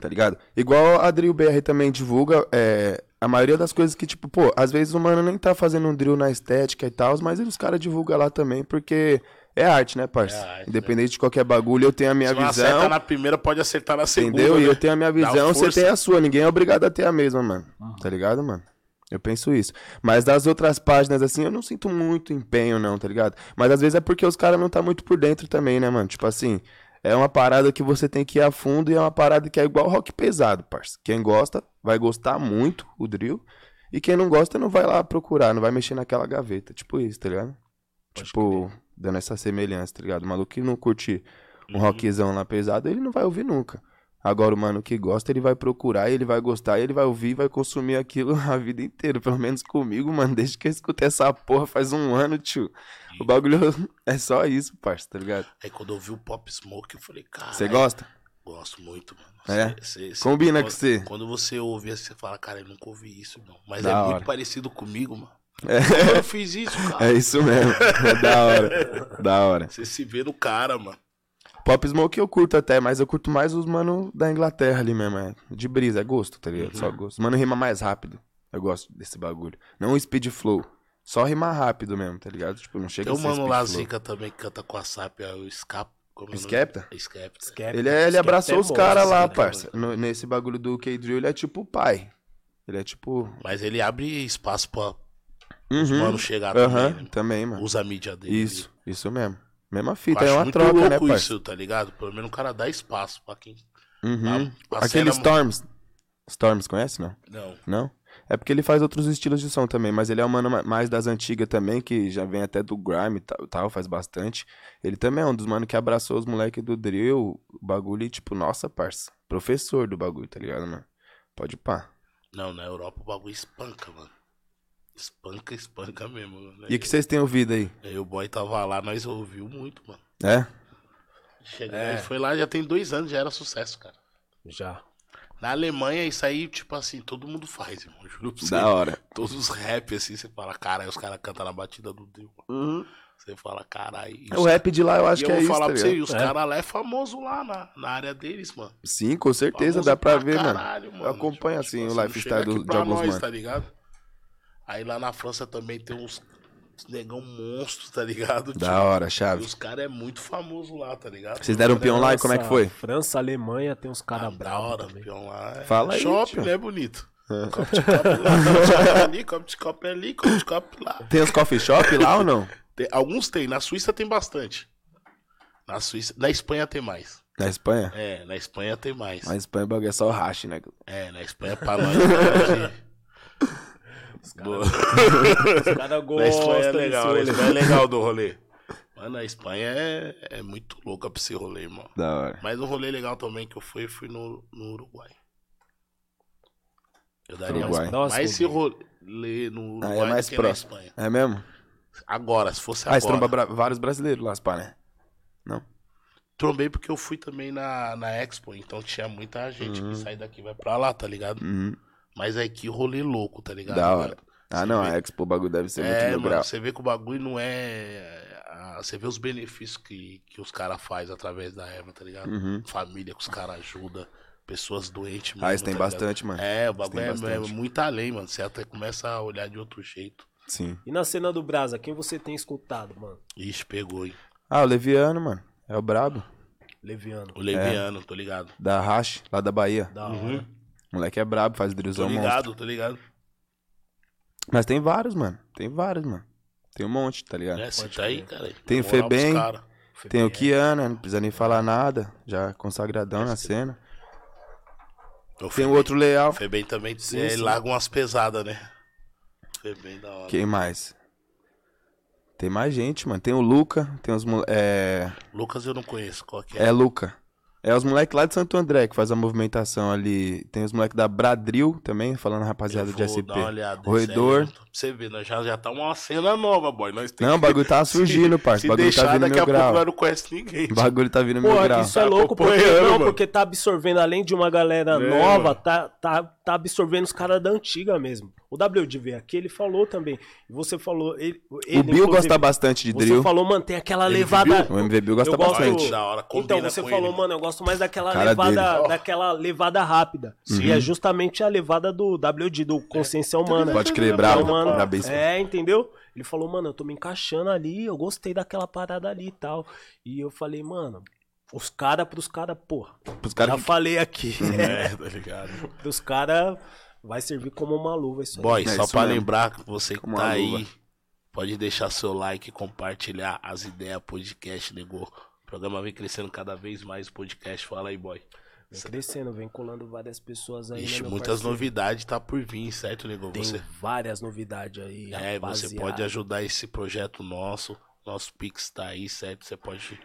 Tá ligado? Igual a Drill BR também divulga, é, a maioria das coisas que, tipo, pô, às vezes o mano nem tá fazendo um drill na estética e tal, mas os caras divulgam lá também, porque é arte, né, parça? É arte, Independente de qualquer bagulho, eu tenho a minha Se visão. acerta na primeira, pode acertar na segunda. Entendeu? E né? eu tenho a minha visão, você tem a sua. Ninguém é obrigado a ter a mesma, mano. Tá ligado, mano? Eu penso isso. Mas das outras páginas, assim, eu não sinto muito empenho, não, tá ligado? Mas às vezes é porque os caras não tá muito por dentro também, né, mano? Tipo assim, é uma parada que você tem que ir a fundo e é uma parada que é igual rock pesado, parça. Quem gosta vai gostar muito, o drill. E quem não gosta não vai lá procurar, não vai mexer naquela gaveta. Tipo isso, tá ligado? tipo, dando essa semelhança, tá ligado? O maluco que não curte um Uhum. rockzão lá pesado, ele não vai ouvir nunca. Agora, o mano que gosta, ele vai procurar, ele vai gostar, ele vai ouvir, vai consumir aquilo a vida inteira. Pelo menos comigo, mano. Desde que eu escutei essa porra faz um ano, tio. O bagulho é só isso, parça, tá ligado? Aí quando eu vi o Pop Smoke, eu falei, cara. Você gosta? Gosto muito, mano. É? Cê- cê- Combina com você. Quando você ouve assim, você fala, cara, eu nunca ouvi isso, não. Mas Da é hora. muito parecido comigo, mano. É, Eu fiz isso, cara. é isso mesmo. É da hora. Da hora. Você se vê no cara, mano. Pop Smoke eu curto até, mas eu curto mais os mano da Inglaterra ali mesmo. É. De brisa, é gosto, tá ligado? Uhum. Só gosto. Mano rima mais rápido. Eu gosto desse bagulho. Não o speed flow. Só rimar rápido mesmo, tá ligado? Tipo, não chega Tem um mano lá. Zica, também, que canta com a SAP, é o Scap. Skepta? Skepta. Skepta. Ele, é- ele Skepta abraçou é os caras lá, né, parça. No- nesse bagulho do K-Drill, ele é tipo o pai. Ele é tipo. Mas ele abre espaço pra Uhum. os manos chegar Aham, também, né? também, mano. Usa a mídia dele. Isso, isso mesmo. Mesma fita, é acho uma muito troca, louco né, parça? isso, tá ligado? Pelo menos o cara dá espaço pra quem... Uhum. A- a Aquele Storms. Storms, conhece, não? Não. Não? É porque ele faz outros estilos de som também, mas ele é um mano ma- mais das antigas também, que já vem até do grime e tal, tal, faz bastante. Ele também é um dos mano que abraçou os moleques do drill, o bagulho, e tipo, nossa, parça, professor do bagulho, tá ligado, mano? Pode pá. Não, na Europa o bagulho espanca, mano. Espanca, espanca mesmo. Né? E o que vocês têm ouvido aí? Aí o boy tava lá, nós ouviu muito, mano. É? Chega, É. foi lá, já tem dois anos, já era sucesso, cara. Já. Na Alemanha, isso aí, tipo assim, todo mundo faz, irmão. Juro pra você. Da hora. Todos os rap, assim, você fala, cara, os caras cantam na batida do Deus. mano. Você fala, caralho. e O rap de lá eu acho que eu é vou isso, falar tá pra você, e os É. caras lá é famoso lá na, na área deles, mano. Sim, com certeza, Famoso dá pra ver, caralho, mano. Eu acompanho, Tipo, assim, tipo o não lifestyle do- de pra alguns nós, mano. tá ligado? Aí lá na França também tem uns negão monstros, tá ligado? Da hora, E chave. os caras é muito famoso lá, tá ligado? Vocês deram um peão lá e como é que foi? França, Alemanha, tem uns Ah, caras da bravos hora, também. peão lá. É Fala aí, Shopping, né, bonito? Copo de copo lá, ali, copo de copo ali, copo de copo lá. Tem os coffee shop lá ou não? Tem- alguns tem, na Suíça tem bastante. Na Suíça, na Espanha tem mais. Na Espanha? É, na Espanha tem mais. Na Espanha o bagulho é só o hash, né? É, na Espanha pra nós. Os caras Na gostam Espanha é legal, a rolê. Espanha é legal do rolê. Mano, a Espanha é, é muito louca pra esse rolê, irmão. Da hora. Mas um rolê legal também que eu fui, fui no, no Uruguai. Eu daria Uruguai. mais, Próximo, mais esse rolê no Ah, Uruguai é mais do que na. Espanha. É mesmo? Agora, se fosse Ah, tromba agora. bra- vários brasileiros lá, pá, né? Trombei porque eu fui também na, na Expo, então tinha muita gente que sai daqui e vai pra lá, tá ligado? Uhum. Mas aí que rolê louco, tá ligado? Da hora. Ah, Você não, vê- a Expo o bagulho deve ser muito É, no mano, grau. você vê que o bagulho não é. ah, Você vê os benefícios que, que os caras fazem através da Eva, tá ligado? Uhum. Família que os caras ajudam, pessoas doentes Ah, isso tem tá ligado? bastante, mano. É, o bagulho tem é, é muito além, mano. Você até começa a olhar de outro jeito. Sim. E na cena do Brasa, quem você tem escutado, mano? Ixi, pegou, hein? Ah, o Leviano, mano. É o brabo. Leviano. O Leviano, tô ligado. Da Rash, lá da Bahia. Da hora. Moleque é brabo, faz Tô drillzão monstro. ligado, tô ligado. Mas tem vários, mano. Tem vários, mano. Tem um monte, tá ligado? É, você Pode tá aí, cara. Tem o Febem. Tem o FBR. Kiana, não precisa nem falar nada. Já consagradão na cena. O Tem o outro Leal. O Febem também Sim, é, sim. larga umas pesadas, né? Febem da hora. Quem mais? Tem mais gente, mano. Tem o Luca, tem os é... Lucas eu não conheço, qual que é? é Luca. É os moleques lá de Santo André que faz a movimentação ali. Tem os moleques da Bradril também, falando rapaziada de vou SP. dar uma olhada aí, pra você ver, nós já, já tá uma cena nova, boy. Nós tem Não, o bagulho tá surgindo, parça. Se O bagulho deixar, tá vindo daqui a mil pouco grau. nós não conhece ninguém. O bagulho tá vindo mil Porra, grau. que isso é Tá louco, porque, não, mano. porque tá absorvendo, além de uma galera É, nova, mano. tá, tá, tá absorvendo os caras da antiga mesmo. O WD veio aqui, ele falou também. Você falou. Ele, ele, O Bill gosta bastante de Você drill. falou, mano, tem aquela MV levada. O MV Bill gosta Eu gosto- bastante. Da hora, Então, você falou, ele. mano, eu gosto mais daquela Cara levada, dele. daquela levada rápida. E é justamente a levada do WD, do Consciência Humana. Pode crer, bravo, Então, mano, é, entendeu? Ele falou, mano, eu tô me encaixando ali, eu gostei daquela parada ali e tal. E eu falei, mano, os caras pros caras, porra, Pros caras já que- falei aqui. É, tá ligado? Pros caras vai servir como uma luva isso aí. Boy, É só isso pra mesmo. lembrar que você que Como tá aí, luva. pode deixar seu like, compartilhar as ideias, podcast, negou. O programa vem crescendo cada vez mais, o podcast. Fala aí, boy. Vem crescendo, vem colando várias pessoas aí. Ixi, né, meu muitas parceiro? novidades tá por vir, certo, negou? Tem Você, várias novidades aí. é, você rapaziada. pode ajudar esse projeto nosso. Nosso Pix tá aí, certo? Você pode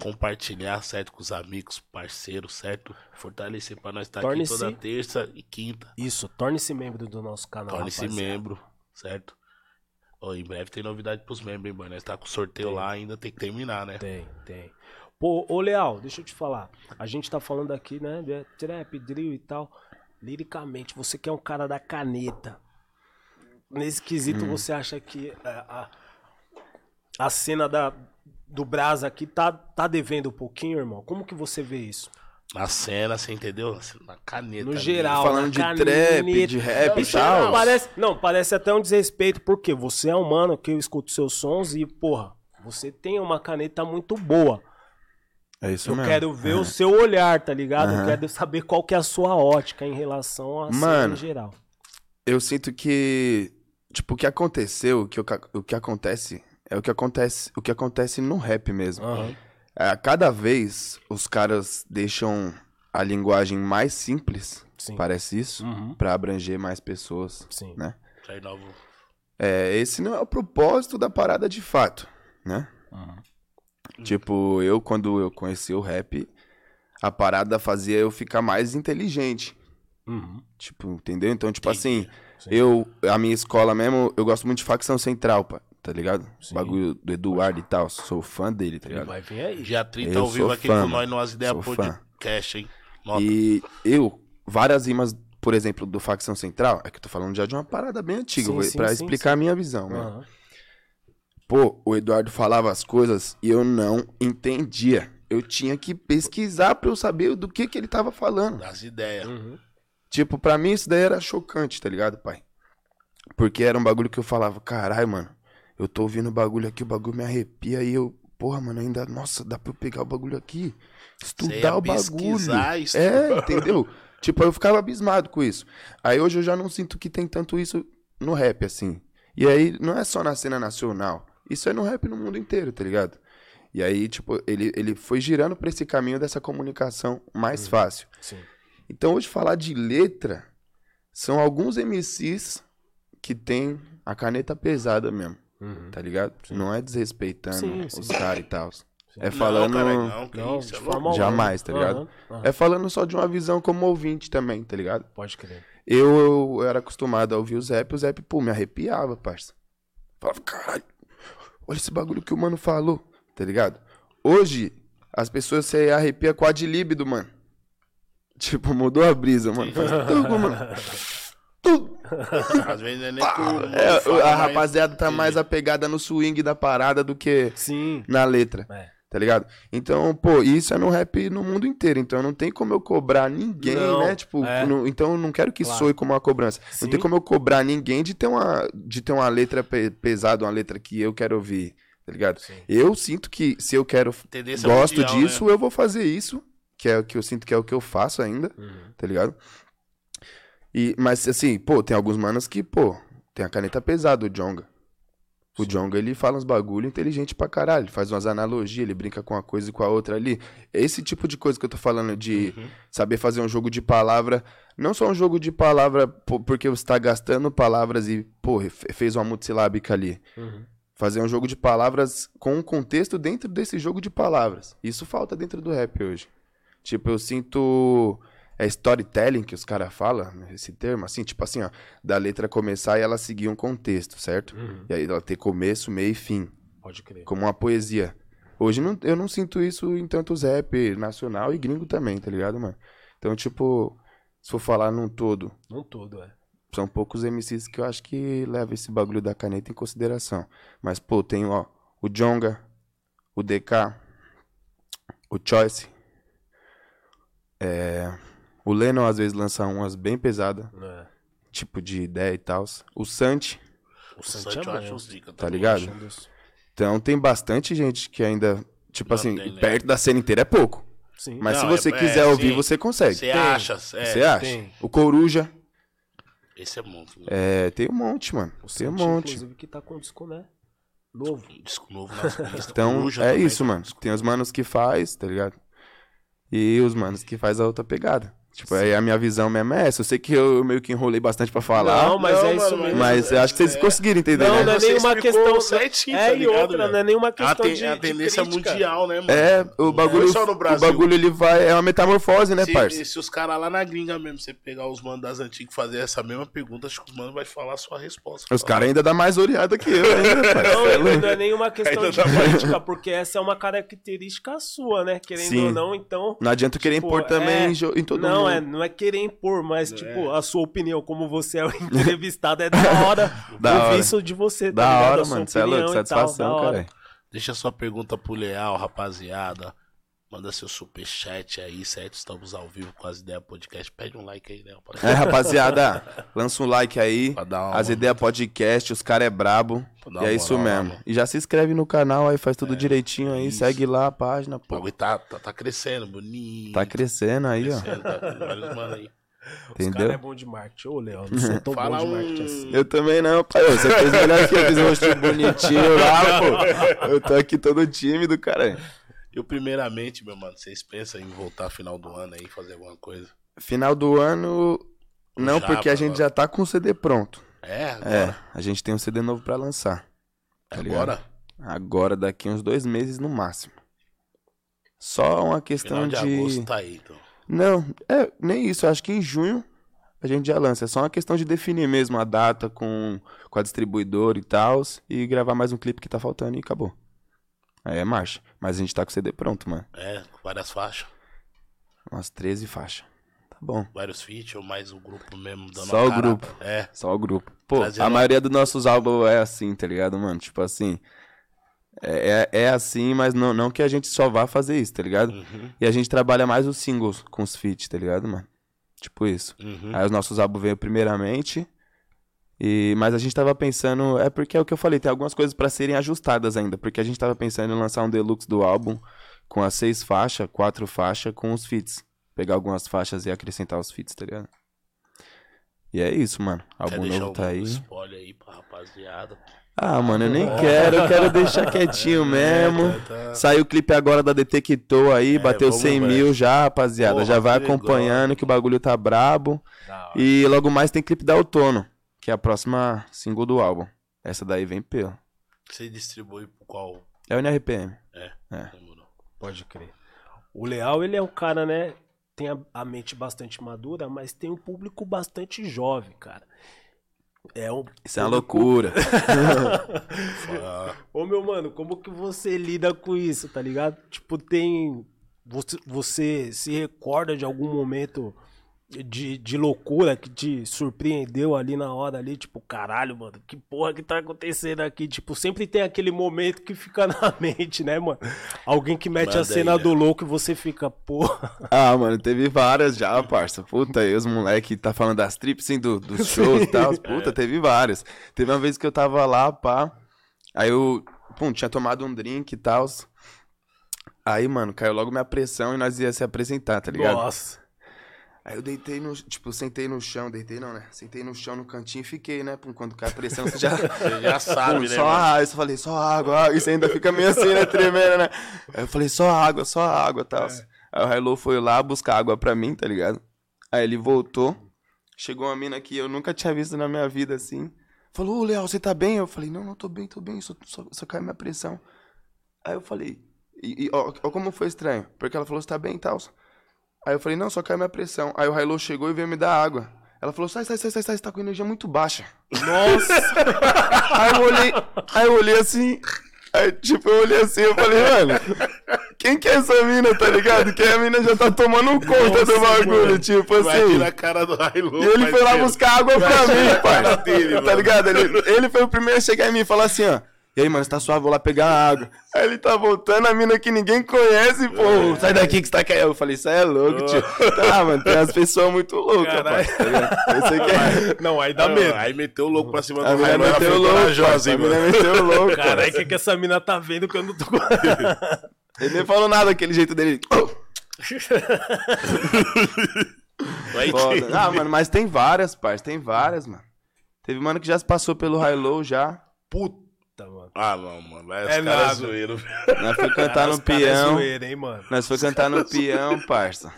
compartilhar, certo? Com os amigos, parceiros, certo? Fortalecer pra nós estar aqui Torne-se- toda terça e quinta. Isso, torne-se membro do nosso canal. Torne-se membro, certo? Ó, em breve tem novidade pros membros, hein, mano? Nós tá com sorteio Tem. lá, ainda tem que terminar, né? Tem, tem. Pô, ô Leal, deixa eu te falar. A gente tá falando aqui, né, de trap, drill e tal. Liricamente, você que é um cara da caneta. Nesse quesito, Hum. você acha que é, a, a cena da, do Brasa aqui tá, tá devendo um pouquinho, irmão? Como que você vê isso? Na cena, você entendeu? Na caneta. No geral, Falando na de caneta. trap, de rap e tal. Parece, não, parece até um desrespeito, porque você é um mano que eu escuto seus sons e, porra, você tem uma caneta muito boa. É isso Eu mesmo. quero ver o seu olhar, tá ligado? Eu Aham. quero saber qual que é a sua ótica em relação a cena Mano, em geral. Eu sinto que, tipo, o que aconteceu, o que, o que acontece, é o que acontece, o que acontece no rap mesmo. Aham. É, cada vez os caras deixam a linguagem mais simples, Sim. parece isso, Uhum. pra abranger mais pessoas, Sim. né? Aí novo. É, esse não é o propósito da parada de fato, né? Tipo, eu quando eu conheci o rap, a parada fazia eu ficar mais inteligente. Uhum. Tipo, entendeu? Então, tipo Entendi. assim, eu, a minha escola mesmo, eu gosto muito de facção central, pá, tá ligado? Sim. Bagulho do Eduardo e tal, sou fã dele, tá Ele ligado? vai vir aí. Dia 30 Eu ao vivo aqui com nós no As Ideias. Podcast, hein? Nota. E eu, várias rimas, por exemplo, do facção central, é que eu tô falando já de uma parada bem antiga, sim, explicar a minha visão, né? Pô, o Eduardo falava as coisas e eu não entendia. Eu tinha que pesquisar pra eu saber do que que ele tava falando. Das ideias. Uhum. Tipo, pra mim isso daí era chocante, tá ligado, pai? Porque era um bagulho que eu falava, caralho, mano, eu tô ouvindo o bagulho aqui, o bagulho me arrepia e eu, porra, mano, ainda, nossa, dá pra eu pegar o bagulho aqui, estudar o bagulho. isso. É, entendeu? tipo, eu ficava abismado com isso. Aí hoje eu já não sinto que tem tanto isso no rap, assim. E aí não é só na cena nacional, isso é no rap no mundo inteiro, tá ligado? E aí, tipo, ele, ele foi girando pra esse caminho dessa comunicação mais fácil. Sim. Então, hoje, falar de letra, são alguns MCs que tem a caneta pesada mesmo, Uhum. tá ligado? Não é desrespeitando Sim, os sim. caras e tal. É Não, falando. cara, não, que Não, isso, de é. Jamais, tá ligado? Aham, aham. É falando só de uma visão como ouvinte também, tá ligado? Pode crer. Eu, eu era acostumado a ouvir o Zep, o Zep, pô, me arrepiava, parça. Falava, caralho, olha esse bagulho que o mano falou, tá ligado? Hoje, as pessoas se arrepiam com a de líbido, mano. Tipo, mudou a brisa, mano. Faz tudo, mano. Tudo. Às vezes é nem É, a rapaziada tá mais apegada no swing da parada do que Sim. na letra, É. tá ligado? Então, pô, isso é no rap no mundo inteiro. Então não tem como eu cobrar ninguém, Não, né? Tipo, é. não- então eu não quero que Claro. soe como uma cobrança. Sim. Não tem como eu cobrar ninguém de ter uma, de ter uma letra pe- pesada, uma letra que eu quero ouvir, tá ligado? Sim. Eu sinto que se eu quero, Tendência gosto mundial, disso, né? eu vou fazer isso, que é o que eu sinto que é o que eu faço ainda, Uhum. tá ligado? E, mas assim, pô, tem alguns manos que, pô, tem a caneta pesada, o Jonga. O Jonga, ele fala uns bagulho inteligente pra caralho. Ele faz umas analogias, ele brinca com uma coisa e com a outra ali. Esse tipo de coisa que eu tô falando de Uhum. saber fazer um jogo de palavra. Não só um jogo de palavra porque você tá gastando palavras e, pô, fe- fez uma multisilábica ali. Uhum. Fazer um jogo de palavras com um contexto dentro desse jogo de palavras. Isso falta dentro do rap hoje. Tipo, eu sinto. É storytelling que os caras falam, esse termo, assim, tipo assim, ó, da letra começar e ela seguir um contexto, certo? Uhum. E aí ela ter começo, meio e fim, Pode crer. como uma poesia. Hoje não- eu não sinto isso em tantos rap nacional e gringo também, tá ligado, mano? Então, tipo, se for falar num todo, Não todo, é. são poucos MCs que eu acho que levam esse bagulho da caneta em consideração. Mas, pô, tem, ó, o Jonga, o DK, o Choice. É, o Lennon às vezes lança umas bem pesadas, é. tipo de ideia e tal. O Santi, O Santi Santi é eu acho monstro. uns dicas tá ligado? Então tem bastante gente que ainda, tipo Não assim, perto da cena inteira é pouco. Sim. Mas Não, se você é- quiser é, ouvir, sim. você consegue. Você acha? É, Você acha? tem. O Coruja, Esse é monstro. né? é, tem um monte, mano. O Tem um monte. Inclusive, que tá com disco, né? Novo. Disco novo nas. Então, Coruja é também isso, tá mano. Tem os manos que faz, tá ligado? E os manos que faz a outra pegada. Tipo, aí a minha visão mesmo é essa. Eu sei que eu meio que enrolei bastante pra falar. Não, mas Não, é isso mano, mesmo. mas eu acho que vocês é. conseguiram entender, Não, né? não é nenhuma questão. certinho, é, tá e ligado, outra, velho? não é nenhuma A, questão ten- de, a de tendência crítica. mundial, né, mano? É, o Não bagulho, foi só no o bagulho ele vai, é uma metamorfose, né, Se, parça? se os caras lá na gringa mesmo, você pegar os manos das antigas e fazer essa mesma pergunta, acho que os manos vai falar a sua resposta. Os caras ainda dão mais oreada que eu parça. Não, é não é nenhuma questão Ainda de dá crítica, porque essa é uma característica sua, né? Querendo Sim. ou não, então. Não adianta querer Tipo, impor também é- em todo não, é, não é querer impor, mas, tipo, a sua opinião, como você é o entrevistado, é da hora Da ouvir hora. isso de você, tá Da ligado? hora, A sua mano. Você é louco, e satisfação, cara. Deixa sua pergunta pro Leal, rapaziada. Manda seu superchat aí, certo? Estamos ao vivo com as ideias podcast. Pede um like aí, Léo. É, rapaziada, lança um like aí. As ideias podcast, os caras é brabo. Dar E é isso lá, mesmo. E já se inscreve no canal aí, faz tudo direitinho aí. isso. Segue lá a página, O pô. bagulho tá, tá, tá crescendo, bonito. Tá crescendo aí, ó. crescendo, tá com vários mano aí. Os Entendeu? caras é bom de marketing. Ô, Léo, não sou tão Fala bom de marketing assim. Eu também não, pai. Você fez melhor que eu, fiz um rosto bonitinho lá, pô. Eu tô aqui todo tímido, cara. Eu, primeiramente, meu mano, vocês pensam em voltar final do ano aí, fazer alguma coisa? Final do ano, não, Já, porque a gente mano. já tá com o CD pronto. É, É, agora. a gente tem um CD novo pra lançar. É, tá ligado? agora? Agora, daqui uns dois meses no máximo. Só uma questão Final de, de. agosto tá aí, então. Não, é, nem isso. Acho que em junho a gente já lança. É só uma questão de definir mesmo a data com, com a distribuidora e tal. E gravar mais um clipe que tá faltando e acabou. Aí é marcha. Mas a gente tá com o CD pronto, mano. É, com várias faixas, Umas 13 faixas. Bom. vários feats ou mais o grupo mesmo dando Só o cara. grupo. É, Só o grupo. Pô, Trazendo a maioria dos nossos álbuns é assim, tá ligado, mano? Tipo assim. É, é, é assim, mas não, não que a gente só vá fazer isso, tá ligado? uhum, E a gente trabalha mais os singles com os feats, tá ligado, mano? Tipo isso. uhum. Aí os nossos álbuns veio primeiramente. E, mas a gente tava pensando. É porque é o que eu falei, tem algumas coisas pra serem ajustadas ainda. Porque a gente tava pensando em lançar um deluxe do álbum com as seis faixas, quatro faixas com os feats. Pegar algumas faixas e acrescentar os feats, tá ligado? E é isso, mano. Quer Álbum deixar novo tá algum aí. spoiler aí pra rapaziada? Ah, mano, eu nem quero, eu quero deixar quietinho mesmo. tá, tá. Saiu o clipe agora da Detectou aí, É, bateu vamos 100 ver. mil já, rapaziada. Porra, já vai que legal. acompanhando que o bagulho tá brabo. E logo mais tem clipe da Outono, que é a próxima single do álbum. Essa daí vem pelo. Você distribui por qual? É o NRPM. É, É. Pode crer. O Leal, ele é um cara, né? Tem a, a mente bastante madura, mas tem um público bastante jovem, cara. É um. Isso é uma loucura. Ô meu mano, como que você lida com isso, tá ligado? Tipo, tem. Você, você se recorda de algum momento de, de loucura que te surpreendeu ali na hora ali? Tipo, caralho, mano, que porra que tá acontecendo aqui? Tipo, sempre tem aquele momento que fica na mente, né, mano? Alguém que mete Manda a cena aí, né? do louco e você fica, porra. ah, mano, teve várias já, parça. Puta, aí os moleque tá falando das trips, assim, do, dos shows e tal. Puta, teve várias. Teve uma vez que eu tava lá, pá. Aí eu, pum, tinha tomado um drink e tal. Aí, mano, caiu logo minha pressão e nós ia se apresentar, tá ligado? Nossa. Aí eu deitei no. Tipo, sentei no chão, deitei não, né? Sentei no chão no cantinho e fiquei, né? Pum, Quando cai a pressão, você já. Você já sabe, Pum, né? só mano? água. Eu falei, só água, água. E você ainda fica meio assim, né? Tremendo, né? Aí eu falei, só água, só água e tal. Aí o Hello foi lá buscar água pra mim, tá ligado? Aí ele voltou. Chegou uma mina que eu nunca tinha visto na minha vida assim. Falou, ô Léo, você tá bem? Eu falei, não, não tô bem, tô bem, só, só, só caiu minha pressão. Aí eu falei, e, e ó, ó como foi estranho, porque ela falou, você tá bem e tal. Aí eu falei, não, só caiu minha pressão. Aí o Hello chegou e veio me dar água. Ela falou, sai, sai, sai, sai, sai, você tá com energia muito baixa. Nossa. Aí eu olhei, aí eu olhei assim, aí, tipo, eu olhei assim, eu falei, mano, que quem que é essa mina, tá ligado? Que a mina já tá tomando conta do Nossa, bagulho, mano. tipo Vai assim. a cara do Hilo. E ele foi lá buscar água pra mim, pai. dele, Tá ligado? Ele, ele foi o primeiro a chegar em mim e falar assim, ó. E aí, mano, você tá suave, vou lá pegar água. Aí ele tá voltando, a mina que ninguém conhece, pô. Sai daqui que você tá querendo. Eu falei, isso é louco, tio. Tá, mano, tem umas pessoas muito loucas, Caralho. pai. Tá é... Não, aí dá medo. Aí meteu o louco pra cima A do. Ela meteu o louco, corajosa, a mina meteu o louco. Caralho, o que, que essa mina tá vendo que eu não tô com. Ele nem falou nada, aquele jeito dele. Foda. Ah, mano, mas tem várias, parça, tem várias, mano. Teve mano que já se passou pelo high low já. Puta. Ah, não, mano. Aí os É caras nada. zoeiros. Nós foi cantar no é peão. zoeira, hein, mano. Nós foi cantar no peão, parça.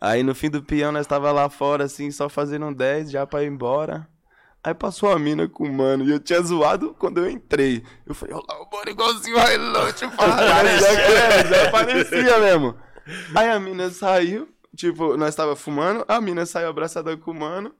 Aí no fim do peão nós tava lá fora, assim, só fazendo um 10 já pra ir embora. Aí passou a mina com o mano e eu tinha zoado quando eu entrei. Eu falei, olha lá, o mano igualzinho o Railão, tipo, já, é, já parecia mesmo. Aí a mina saiu, tipo, nós tava fumando, a mina saiu abraçada com o mano.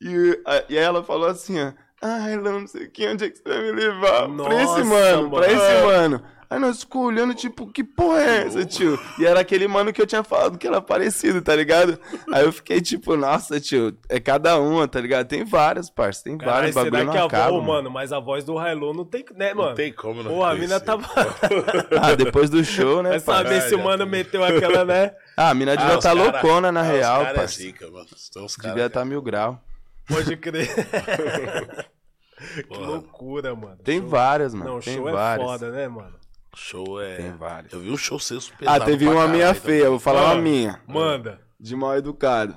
E, a- e aí ela falou assim, ó. Ah, Railão, não sei o que, onde é que você vai me levar? pra esse Nossa, mano, pra mano. esse mano. Aí nós ficou olhando, tipo, que porra é essa, tio? E era aquele mano que eu tinha falado que era parecido, tá ligado? Aí eu fiquei tipo, nossa, tio, é cada uma, tá ligado? Tem várias, parça, tem várias, bagulho será não que a acaba. voz, mano, mas a voz do Hilo não tem, né, mano? Não tem como, não. Pô, a mina tava. Ah, depois do show, né, Vai saber parça? se o mano tô. meteu aquela, né? Ah, a mina devia Ah, estar cara- loucona na ah, real, cara é parça. zica, mano. Os Devia cara- estar mil grau. Pode crer. que loucura, mano. Tem Show- várias, mano. Não, tem show é várias. foda, né, mano? Show é. Tem várias. Eu vi um show seu super Ah, teve uma minha feia, eu vou falar uma Ah. minha. Manda. De mal educado.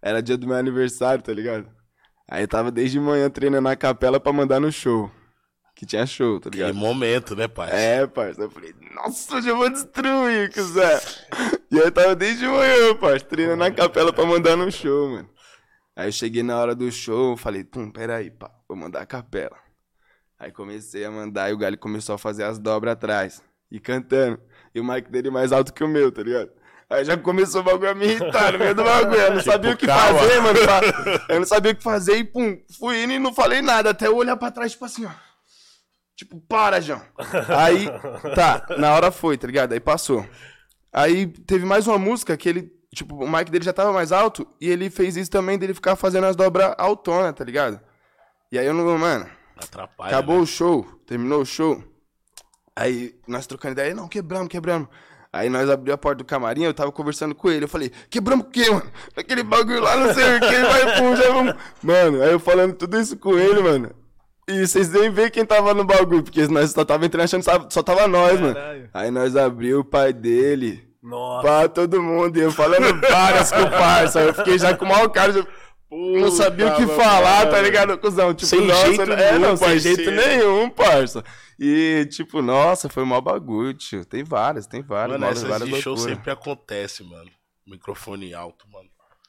Era dia do meu aniversário, tá ligado? Aí eu tava desde manhã treinando na capela pra mandar no show. Que tinha show, tá ligado? momento, né, pai? É, parça. Eu falei, nossa, hoje eu vou destruir, cuzé. E aí eu tava desde manhã, parça, treinando na capela pra mandar no show, mano. Aí eu cheguei na hora do show, falei, pum, peraí, pá, vou mandar a capela. Aí comecei a mandar e o Galho começou a fazer as dobras atrás. E cantando. E o mic dele mais alto que o meu, tá ligado? Aí já começou o bagulho a me irritar no meio do bagulho. Eu não sabia o que calma. fazer, mano. Eu não sabia o que fazer e pum, fui indo e não falei nada. Até eu olhar pra trás, tipo assim, ó. Tipo, para, João. Aí, tá, na hora foi, tá ligado? Aí passou. Aí teve mais uma música que ele, tipo, o mic dele já tava mais alto e ele fez isso também dele ficar fazendo as dobras autonas, tá ligado? E aí eu não, mano, Atrapalha. acabou né? o show, terminou o show. Aí nós trocando ideia, não, quebramos, quebramos. Aí nós abrimos a porta do camarim, eu tava conversando com ele, eu falei, quebramos o quê, mano? Aquele bagulho lá, não sei o que, vai, já vamos. Mano, aí eu falando tudo isso com ele, mano. E vocês nem veem quem tava no bagulho, porque nós só tava entrando achando que só- tava nós, mano. Caralho. Aí nós abriu o pai dele, Nossa. pra todo mundo, e eu falando várias com o parça. Eu fiquei já com o maior cara, já não sabia o que Puta, falar, mano. tá ligado, cuzão? Tipo, Sem nossa, jeito é, nenhum, não, sem jeito nenhum, parça. E, tipo, nossa, foi mó bagulho, tio. Tem várias, tem várias, Mano, várias, várias de show loucuras. sempre acontece, mano. Microfone alto, mano.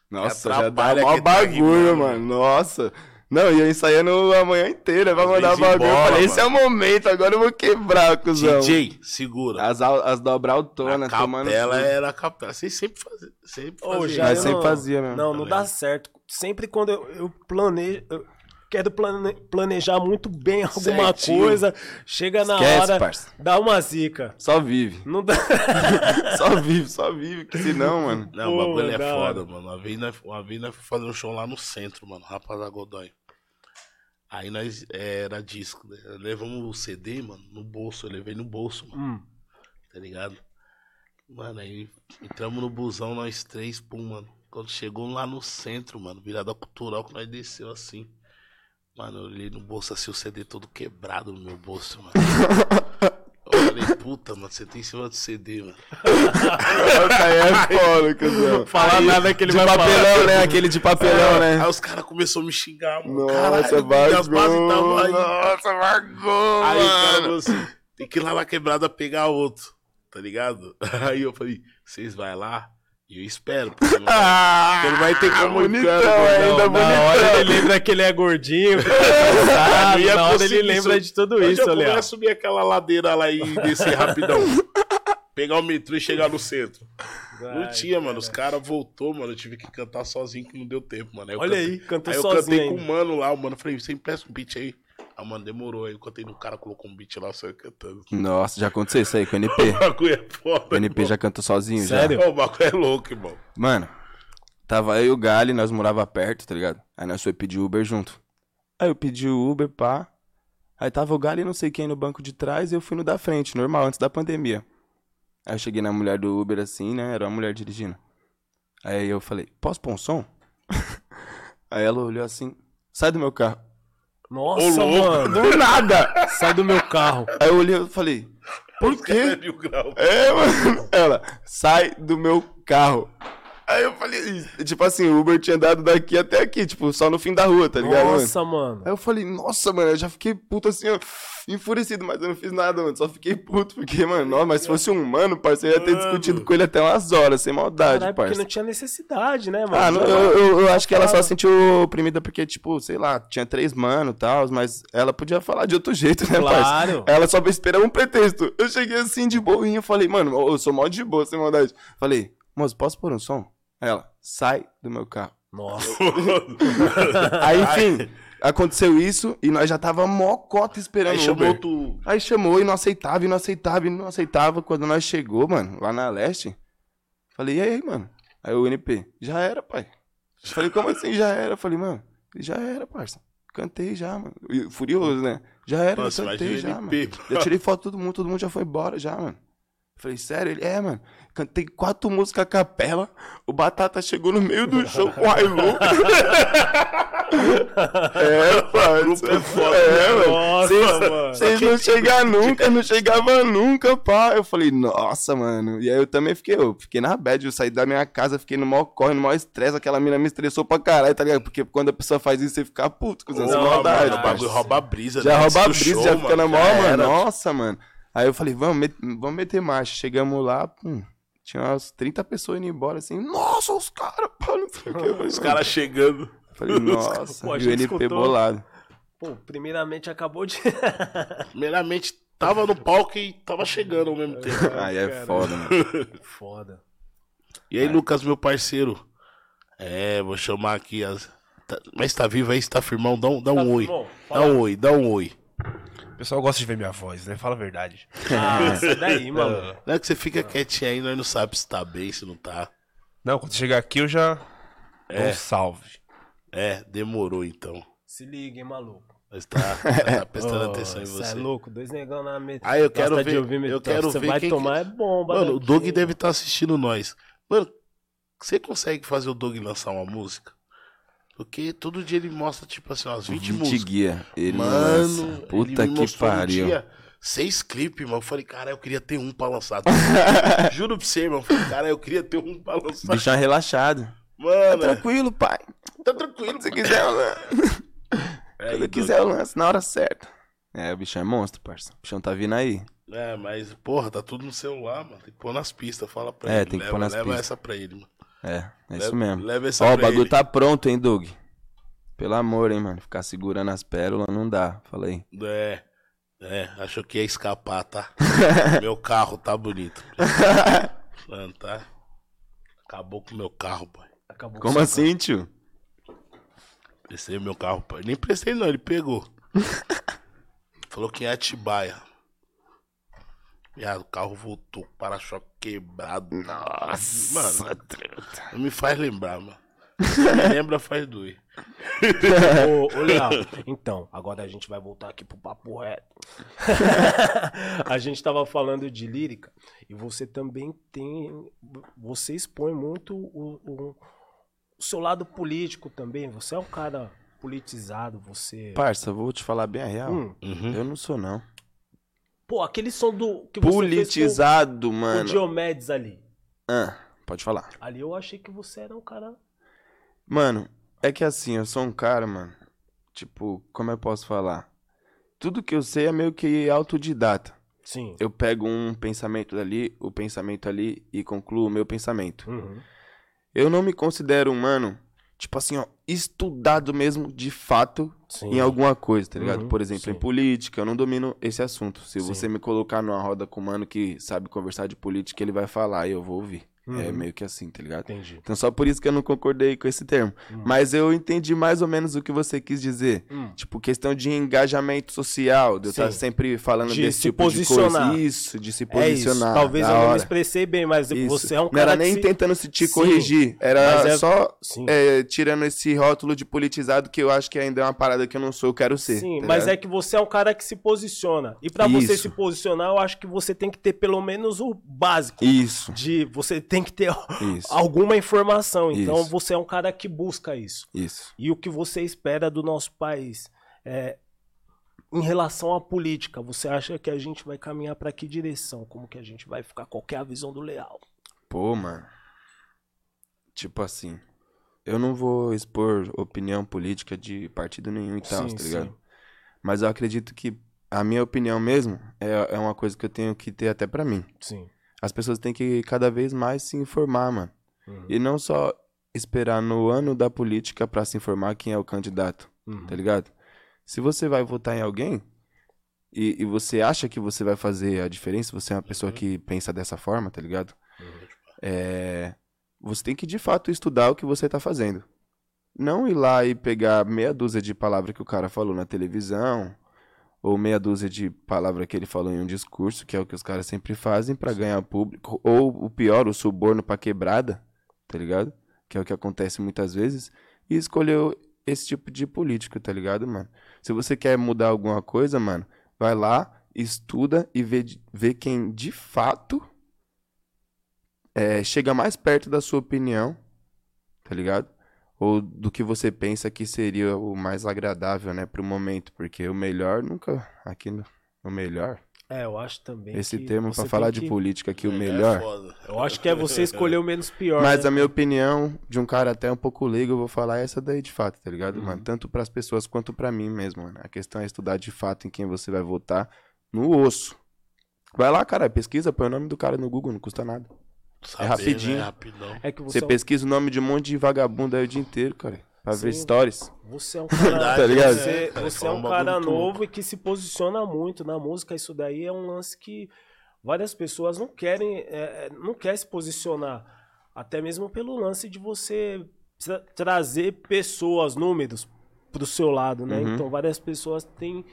Nossa, já dá mó tá bagulho, rimando, mano. Nossa. Não, e eu ensaiando a manhã inteira pra Às mandar vezes bagulho. eu embola, falei, esse é o momento, agora eu vou quebrar, cuzão. DJ, segura. As, as dobra a autonas, tomando. capela tudo. era a capela. Vocês sempre faziam. Sempre Ô, faziam. já Mas eu sempre não- fazia mesmo. Não, não Tá dá certo. Sempre quando eu, eu planejo. eu quero plane- planejar muito bem alguma Certinho. coisa, chega na Esquece, hora, parça. dá uma zica. Só vive. Não dá. Só vive, só vive, que senão, mano. Não, Pô, o bagulho é da foda, hora. mano. Uma vez, nós, uma vez nós fomos fazer um show lá no centro, mano. Rapaz da Godoy. Aí nós era disco, né? Levamos o CD, mano, no bolso. Eu levei no bolso, mano. Hum. Tá ligado? Mano, aí entramos no busão, nós três, pum, mano. Quando chegou lá no centro, mano, virada cultural, que nós desceu assim. Mano, eu olhei no bolso assim, o CD todo quebrado no meu bolso, mano. Eu falei, puta, mano, você tem em cima do CD, mano. Aí é foda, cuzão. Falar nada que ele de vai papelão, falar. né? Aquele de papelão, né? Aí os caras começaram a me xingar, mano. Nossa, bagulho. aí. Nossa, bagulho, Aí o cara falou assim: tem que ir lá na quebrada pegar outro, tá ligado? Aí eu falei: vocês vai lá eu espero. Porque não, Ah, não vai ter como bonitão ainda, não. Na hora bonitão. ele lembra que ele é gordinho, que tá cansado, Não ia na hora ele lembra de tudo Onde isso, eu Léo. começo a subir aquela ladeira lá e descer rapidão. Pegar o metrô e chegar no centro. Não Ai, tinha, mano. Os caras voltou, mano. Eu tive que cantar sozinho que não deu tempo, mano. eu Olha cantei- aí, cantou Aí eu sozinho cantei com o mano lá, o mano. Falei, você empresta um beat aí. Ah, mano, demorou aí. Enquanto aí o cara colocou um beat lá, só eu cantando. Nossa, já aconteceu isso aí com o NP. O bagulho é foda. O NP irmão. já cantou sozinho, Sério? já. Ô, O bagulho é louco, irmão. Mano, tava eu e o Gali, nós morava perto, tá ligado? Aí nós foi pedir Uber junto. Aí eu pedi o Uber, pá. Aí tava o Gali e não sei quem no banco de trás e eu fui no da frente, normal, antes da pandemia. Aí eu cheguei na mulher do Uber assim, né? Era uma mulher dirigindo. Aí eu falei, posso pôr um som? Aí ela olhou assim, sai do meu carro. Nossa, Ô, mano. Do nada! Sai do meu carro. Aí eu olhei e falei, por quê? Mil grau. É, mano. Ela, sai do meu carro. Aí eu falei, tipo assim, o Uber tinha dado daqui até aqui, tipo, só no fim da rua, tá ligado? mano? Nossa, mano. Aí eu falei, nossa, mano, eu já fiquei puto assim, ó, enfurecido, mas eu não fiz nada, mano. Só fiquei puto, porque, mano, nossa, mas se fosse um humano, parceiro, eu ia ter Mano. discutido com ele até umas horas, sem maldade, Caralho, porque parceiro. não tinha necessidade, né, mano? Ah, não, eu, eu, eu acho que ela só sentiu oprimida porque, tipo, sei lá, tinha três mano e tal, mas ela podia falar de outro jeito, né, parceiro? Claro. Ela só esperava um pretexto. Eu cheguei assim de boinha, falei, mano, eu sou mó de boa, sem maldade. Falei, moço, posso pôr um som? Ela, sai do meu carro. Nossa. Aí, enfim, aconteceu isso e nós já tava mó cota esperando Aí chamou Uber. tu. Aí chamou e não aceitava, e não aceitava, e não aceitava. Quando nós chegou, mano, lá na leste, falei, e aí, mano? Aí o NP, já era, pai. Falei, como assim já era? Falei, mano, já era, parça. Cantei já, mano. Furioso, né? Já era, Nossa, eu cantei já, o mano. NP, Já tirei foto de todo mundo, todo mundo já foi embora já, mano. Falei, sério? Ele, é, mano. Cantei quatro músicas a capela. O Batata chegou no meio do show com o Hilo. é, parça. é foda, É, mano. Nossa, Vocês- mano. Vocês não chegam nunca, não chegava nunca, pá. Eu falei, nossa, mano. E aí eu também fiquei, eu fiquei na bad, eu saí da minha casa, fiquei no maior corre, no maior estresse, aquela mina me estressou pra caralho, tá ligado? Porque quando a pessoa faz isso, você fica puto, com essa mano, maldade, o bagulho rouba a brisa. Já né? rouba a brisa, show, já fica na já mão, mano. Nossa, mano. Aí eu falei, vamos, met- vamos meter marcha. Chegamos lá, pum, tinha umas 30 pessoas indo embora, assim, nossa, os caras, pá, não sei o que. Eu falei, Os caras chegando. Falei, nossa, Pô, a e o gente NP escutou. bolado. Pô, primeiramente acabou de. Primeiramente, tava no palco e tava chegando ao mesmo tempo. Aí é cara. foda, mano. Foda. E aí, Lucas, meu parceiro? É, vou chamar aqui as. tá- Mas tá vivo aí, você tá firmão? Dá um, dá um Tá oi. Dá um oi, dá um oi. O pessoal gosta de ver minha voz, né? Fala a verdade. Ah, sai daí, mano. Não é que você fica quietinho aí, nós não sabemos se tá bem, se não tá. Não, quando chegar aqui eu já É. um salve. É, demorou então. Se liga, hein, maluco. Mas tá, tá prestando Ô, atenção em cê você. É louco, dois negão na mesa. Ah, eu quero Gosta ver- ouvir eu quero Você ver vai quem tomar que- é bomba. Mano, o daqui. Doug deve estar assistindo nós. Mano, você consegue fazer o Doug lançar uma música? Porque todo dia ele mostra, tipo assim, umas 20 20 músicas. guia. Ele Mano, lança. Puta ele que pariu. dia seis clipes, mano. Eu falei, cara, eu queria ter um pra lançar. Juro pra você, irmão. Eu falei, cara, eu queria ter um pra lançar. Bichão relaxado. Mano, Tranquilo, pai. tá tranquilo. Se quiser, eu lanço. É, Quando quiser, eu lanço na hora certa. É, o bichão é monstro, parça. O bichão tá vindo aí. É, mas, porra, tá tudo no celular, mano. Tem que pôr nas pistas. Fala pra É, ele. tem que leva, pôr nas leva pistas. essa pra ele, mano. É, é isso mesmo. Leva essa Ó, o bagulho ele. tá pronto, hein, Doug? Pelo amor, hein, mano. Ficar segurando as pérolas não dá. Falei. É, é, achou que ia escapar, tá? meu carro tá bonito. Mano, tá? Acabou com o meu carro, pai. Acabou Como com o assim, tio? Prestei meu carro, pai. Nem prestei, não, ele pegou. Falou que é Atibaia. Viado, o carro voltou, para-choque quebrado. Nossa, Mano, truta. não me faz lembrar, mano. Me lembra, faz doer. Ô, ô, Leal, então, agora a gente vai voltar aqui pro papo reto. a gente tava falando de lírica e você também tem. Você expõe muito o, o- o seu lado político também. Você é um cara politizado, você. Parça, vou te falar bem a real. Hum, Uhum. Eu não sou, não. Pô, aquele som do. Que Politizado, com o mano. Diomedes ali. Ah, pode falar. Ali eu achei que você era um cara. Mano, é que assim, eu sou um cara, mano. Tipo, como eu posso falar? Tudo que eu sei é meio que autodidata. Sim. Eu pego um pensamento dali, o pensamento ali e concluo o meu pensamento. Uhum. Eu não me considero um mano, tipo assim, ó, estudado mesmo de fato Sim. em alguma coisa, tá ligado? Uhum, Por exemplo, sim. em política, eu não domino esse assunto. Se Sim. você me colocar numa roda com um mano que sabe conversar de política, ele vai falar e eu vou ouvir. É Uhum. meio que assim, tá ligado? Entendi. Então só por isso que eu não concordei com esse termo. Mas eu entendi mais ou menos o que você quis dizer. Hum. Tipo, questão de engajamento social, de eu estar sempre falando De desse se tipo de posicionar. coisa. Isso, de se É posicionar. Talvez da eu não me hora. expressei bem, mas Isso. você é um Não cara era nem se... tentando se te Sim, corrigir, era é- só é, tirando esse rótulo de politizado que eu acho que ainda é uma parada que eu não sou, eu quero ser. Sim, tá mas é que você é um cara que se posiciona. E pra você se posicionar, eu acho que você tem que ter pelo menos o básico. Isso, De você tem que ter isso, alguma informação. Então Isso. você é um cara que busca isso. isso. E o que você espera do nosso país é em relação à política, você acha que a gente vai caminhar pra que direção? Como que a gente vai ficar? Qual é a visão do Leal? Pô, mano. Tipo assim, eu não vou expor opinião política de partido nenhum e tal, Sim, tá ligado? sim. Mas eu acredito que a minha opinião mesmo é, é uma coisa que eu tenho que ter até pra mim. Sim. As pessoas têm que cada vez mais se informar, mano. Uhum. E não só esperar no ano da política pra se informar quem é o candidato, Uhum. tá ligado? Se você vai votar em alguém e, e você acha que você vai fazer a diferença, você é uma pessoa que pensa dessa forma, tá ligado? É, você tem que de fato estudar o que você tá fazendo. Não ir lá e pegar meia dúzia de palavras que o cara falou na televisão, ou meia dúzia de palavras que ele falou em um discurso, que é o que os caras sempre fazem pra ganhar público, ou o pior, o suborno pra quebrada, tá ligado? Que é o que acontece muitas vezes, e escolheu esse tipo de político, tá ligado, mano? Se você quer mudar alguma coisa, mano, vai lá, estuda e vê, vê quem de fato é, chega mais perto da sua opinião, tá ligado? Ou do que você pensa que seria o mais agradável, né, pro momento, porque o melhor nunca, aqui no, o melhor, É, eu acho também. esse que termo tem falar que- de política aqui, o É melhor, foda. Eu acho que é você escolher o menos pior. Mas né? a minha opinião, de um cara até um pouco leigo, eu vou falar essa daí de fato, tá ligado, Uhum. mano? Tanto pras pessoas quanto pra mim mesmo, mano. A questão é estudar de fato em quem você vai votar no osso. Vai lá, cara, pesquisa, põe o nome do cara no Google, não custa nada. Saber, rapidinho. Né? Rapidão. É que você, Você é um- pesquisa o nome de um monte de vagabundo aí o dia inteiro, cara. Pra ver Sim. stories. Você é um cara, Tá ligado? Você, Cara, você é fala um cara novo e que se posiciona muito na música. Isso daí é um lance que várias pessoas não querem, é, não quer se posicionar. Até mesmo pelo lance de você tra- trazer pessoas, números pro seu lado, né? Uhum. Então várias pessoas têm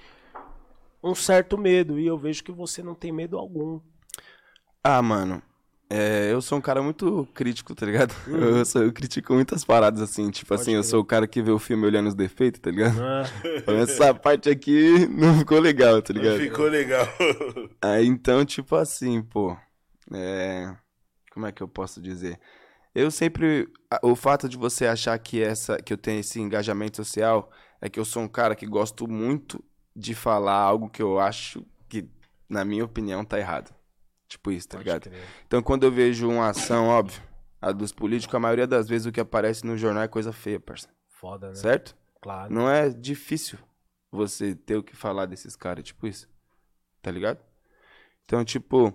um certo medo e eu vejo que você não tem medo algum. Ah, mano. É, eu sou um cara muito crítico, tá ligado? Eu, sou- eu critico muitas paradas assim. Tipo Uhum. Pode assim, eu sou o cara que vê o filme olhando os defeitos, tá ligado? né? Essa parte aqui não ficou legal, tá ligado? Ficou legal. Aí então, tipo assim, pô. É. Como é que eu posso dizer? Eu sempre. O fato de você achar que, essa, que eu tenho esse engajamento social é que eu sou um cara que gosto muito de falar algo que eu acho que, na minha opinião, tá errado. Tipo isso, tá Pode ligado? crer. Então, quando eu vejo uma ação, óbvio, a dos políticos, a maioria das vezes o que aparece no jornal é coisa feia, parça. Foda, né? Certo? Claro. Não é difícil você ter o que falar desses caras, tipo isso. Tá ligado? Então, tipo.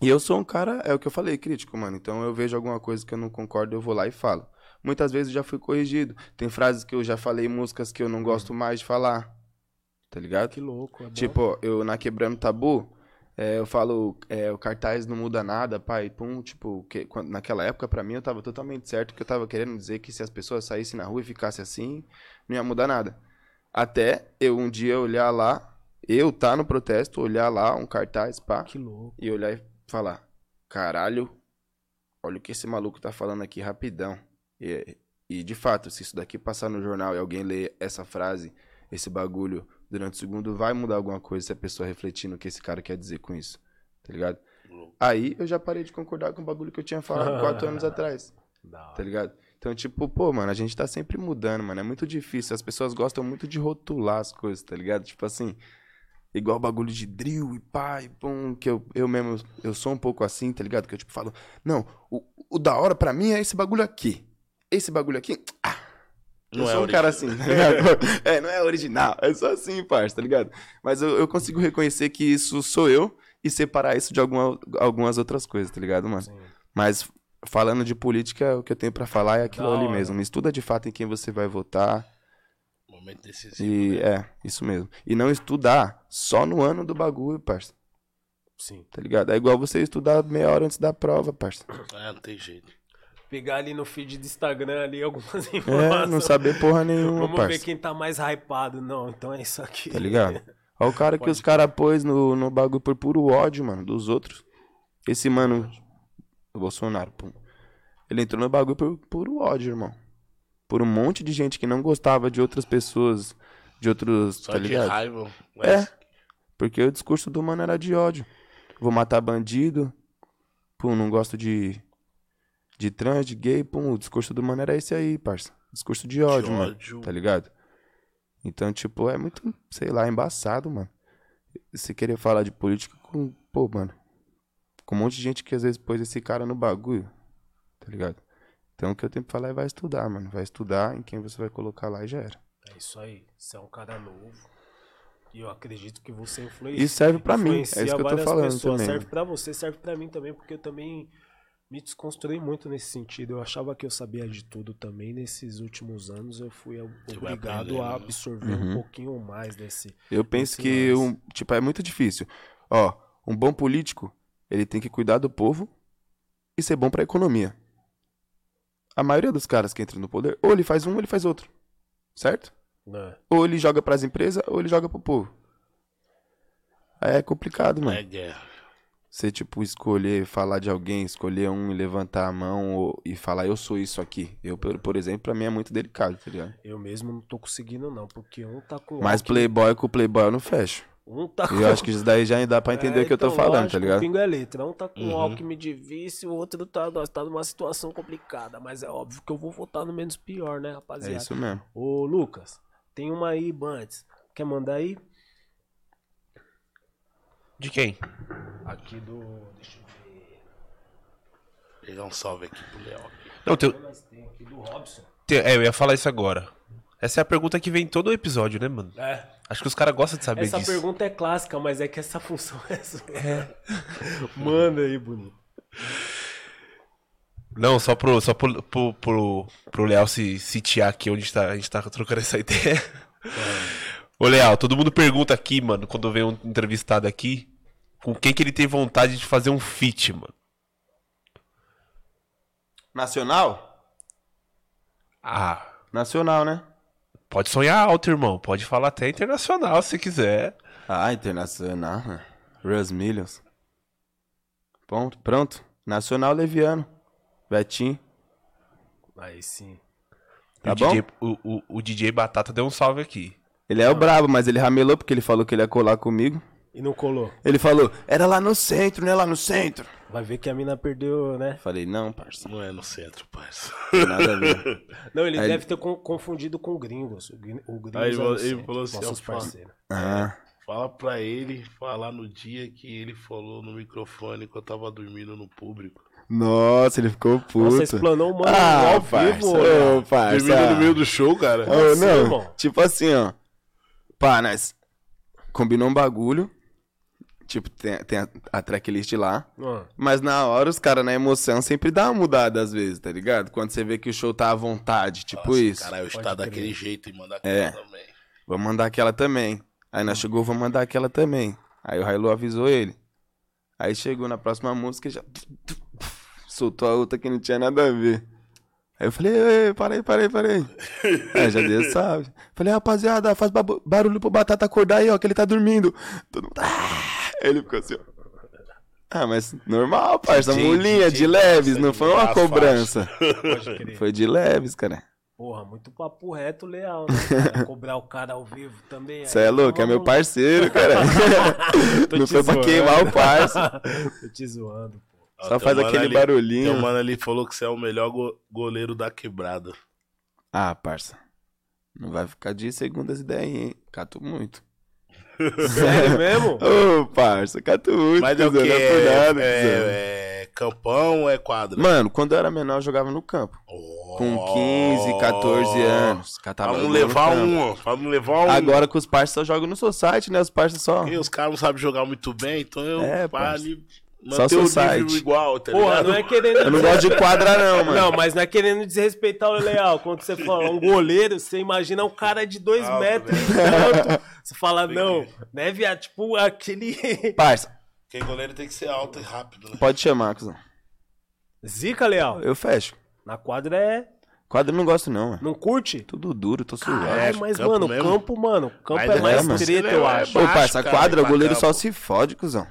E eu sou um cara, é o que eu falei, crítico, mano. Então eu vejo alguma coisa que eu não concordo, eu vou lá e falo. Muitas vezes eu já fui corrigido. Tem frases que eu já falei, músicas que eu não gosto mais de falar. Tá ligado? Que louco. É. Tipo, eu na Quebrando Tabu, é, eu falo, é, o cartaz não muda nada, pai, pum, tipo, que, quando- naquela época pra mim eu tava totalmente certo que eu tava querendo dizer que se as pessoas saíssem na rua e ficassem assim, não ia mudar nada. Até eu um dia olhar lá, eu tá no protesto, olhar lá um cartaz, pá, Que louco. e olhar e falar, caralho, olha o que esse maluco tá falando aqui rapidão. E, e de fato, se isso daqui passar no jornal e alguém ler essa frase, esse bagulho, durante o segundo, vai mudar alguma coisa se a pessoa refletir no que esse cara quer dizer com isso. Tá ligado? Aí eu já parei de concordar com o bagulho que eu tinha falado quatro anos atrás. Tá ligado? Então, tipo, pô, mano, a gente tá sempre mudando, mano. É muito difícil. As pessoas gostam muito de rotular as coisas, tá ligado? Tipo assim, igual bagulho de drill e pá, e pum, que eu, eu mesmo, eu sou um pouco assim, tá ligado? Que eu, tipo, falo, não, o, o da hora pra mim é esse bagulho aqui. Esse bagulho aqui, ah, eu Não é sou um cara assim, tá ligado? é, não é original, é só assim, parça, tá ligado? Mas eu, eu consigo reconhecer que isso sou eu e separar isso de alguma, algumas outras coisas, tá ligado, mano? Sim. Mas falando de política, o que eu tenho pra falar é aquilo Da ali hora. mesmo. Estuda de fato em quem você vai votar. Momento decisivo. E né? é, isso mesmo. E não estudar só no ano do bagulho, parça. Sim. tá ligado? É igual você estudar meia hora antes da prova, parça. É, não tem jeito. Pegar ali no feed do Instagram ali algumas É, informações. não saber porra nenhuma, Vamos ver parça. quem tá mais hypado. Não, então é isso aqui. Tá ligado? Olha o cara que os caras pôs no, no bagulho por puro ódio, mano, dos outros. Esse mano, o Bolsonaro, pô. Ele entrou no bagulho por puro ódio, irmão. Por um monte de gente que não gostava de outras pessoas, de outros, Só tá de ligado? raiva. É. Mas Porque o discurso do mano era de ódio. Vou matar bandido. Pum, não gosto de. De trans, de gay. Pum, o discurso do mano era esse aí, parça. Discurso de ódio, mano. ódio. Tá ligado? Então, tipo, é muito, sei lá, embaçado, mano. Você querer falar de política com. Pô, mano. Com um monte de gente que às vezes pôs esse cara no bagulho. Tá ligado? Então o que eu tenho que falar é vai estudar, mano. Vai estudar em quem você vai colocar lá e já era. É isso aí. Você é um cara novo. E eu acredito que você influencia. Isso serve pra mim, é isso que eu tô falando pessoas. também. Serve pra você, serve pra mim também, porque eu também me desconstruí muito nesse sentido. Eu achava que eu sabia de tudo também. Nesses últimos anos eu fui obrigado a né? absorver Uhum. um pouquinho mais desse. Eu penso Esse que, um, tipo, é muito difícil. Ó, um bom político, ele tem que cuidar do povo e ser bom pra economia. A maioria dos caras que entram no poder, ou ele faz um, ou ele faz outro. Certo? Né? Ou ele joga pras empresas, ou ele joga pro povo. Aí é complicado, mano. É guerra. Você, tipo, escolher falar de alguém, escolher um e levantar a mão ou- e falar, eu sou isso aqui. Eu, por, por exemplo, pra mim é muito delicado, tá ligado? Eu mesmo não tô conseguindo, não, porque um tá com. Mas playboy com playboy eu não fecho. Um tá E eu acho que isso daí já dá pra entender É, o que eu tô então, falando, lógico, tá ligado? O pingo é letra. Um tá com Uhum. Alckmin de vice, o outro tá, nós tá numa situação complicada. Mas é óbvio que eu vou votar no menos pior, né, É rapaziada? isso mesmo. Ô, Lucas, tem uma aí, Bantes. Quer mandar aí? De quem? Aqui do. Deixa eu ver. Pegar um salve aqui pro Léo. Não, tem, Nós tem aqui do Robson. tem- é, eu ia falar isso agora. Essa é a pergunta que vem em todo o episódio, né, mano? É. Acho que os caras gostam de saber Essa disso. pergunta é clássica, mas é que essa função é sua. Manda aí, bonito. Não, só pro, só pro, pro, pro, pro Leal se sitiar aqui onde tá, a gente tá trocando essa ideia. Ô, Leal, todo mundo pergunta aqui, mano, quando vem um entrevistado aqui, com quem que ele tem vontade de fazer um feat, mano. Nacional? Ah, Nacional, né? pode sonhar alto, irmão. Pode falar até internacional se quiser. Ah, internacional. né? Russ Millions. Pronto, pronto. Nacional Leviano. Betinho. Aí sim. Tá o, bom? DJ, o, o, o DJ Batata deu um salve aqui. Ele é o brabo, mas ele ramelou porque ele falou que ele ia colar comigo. E não colou. Ele falou, era lá no centro, né? Lá no centro. Vai ver que a mina perdeu, né? Falei, não, parça. Não é no centro, parça. Tem nada a ver. Não, ele Aí deve ter con- confundido com gringos. O, gring- o gringos Aí é ele no falou- ele centro, falou assim, nossos ó, fala. parceiros. Ah, Fala pra ele falar no dia que ele falou no microfone que eu tava dormindo no público. nossa, ele ficou puto. Nossa, explanou o mano ah, ao parça, vivo. ô, né? parça. Dormindo no meio do show, cara. Ô, assim, não, irmão? tipo assim, ó. Pá, nós combinou um bagulho. Tipo, tem, tem a, a tracklist lá. Ah, Mas na hora, os caras, na emoção, sempre dá uma mudada às vezes, tá ligado? Quando você vê que o show tá à vontade, tipo Nossa, isso. Caralho, Pode está crer. daquele jeito e mandar É. aquela também. Vamos mandar aquela também. Aí nós chegou, vamos mandar aquela também. Aí o Hilo avisou ele. Aí chegou na próxima música e já. Soltou a outra que não tinha nada a ver. Aí eu falei, ei, ei, para aí, para aí, para aí. aí já deu salve. Falei, rapaziada, faz barulho pro Batata acordar aí, ó, que ele tá dormindo. Todo mundo. "Ah!" Ele ficou assim, ó. Ah, mas normal, parça. DJ, Mulinha, de leves, não foi uma mudar cobrança. pode crer. Foi de leves, cara. Porra, muito papo reto leal, né? cara? Cobrar o cara ao vivo também. Você é louco, é meu parceiro, cara. Tô não foi pra zoando. queimar o parça. Tô te zoando, pô. Ó, Só faz aquele ali- barulhinho. Teu mano ali falou que você é o melhor go- goleiro da quebrada. Ah, parça. Não vai ficar de segundas ideias, hein? Cato muito. Sério mesmo? Ô, parça, cato muito. Mas é o que? é nada, cuzão. É, é campão ou é quadra? Mano, quando eu era menor, eu jogava no campo. Com 15, 14 anos. Catava Pra não levar um, pra não levar um. Agora com os parças eu jogo no society, né? Os parças só. E os caras não sabem jogar muito bem, então eu É, parça. ali Só nível society. igual, tá Porra, ligado? não é querendo. Eu não gosto de quadra, não, mano. Não, mas não é querendo desrespeitar o Leal. Quando você fala um goleiro, você imagina um cara de dois Alto, metros né? e tanto. Você fala, não, né, viado? Tipo aquele. Parça, Porque goleiro tem que ser alto e rápido, né? Pode chamar, cuzão. Zica, Leal. Eu fecho. Na quadra é. Quadro eu não gosto, não, mano. Não curte? Tudo duro, tô suave. Ai, É, mas, campo mano, mesmo? campo, mano, campo Mas é é, mais treta, eu É acho. Pô, parça, quadra, o goleiro só se fode, cuzão.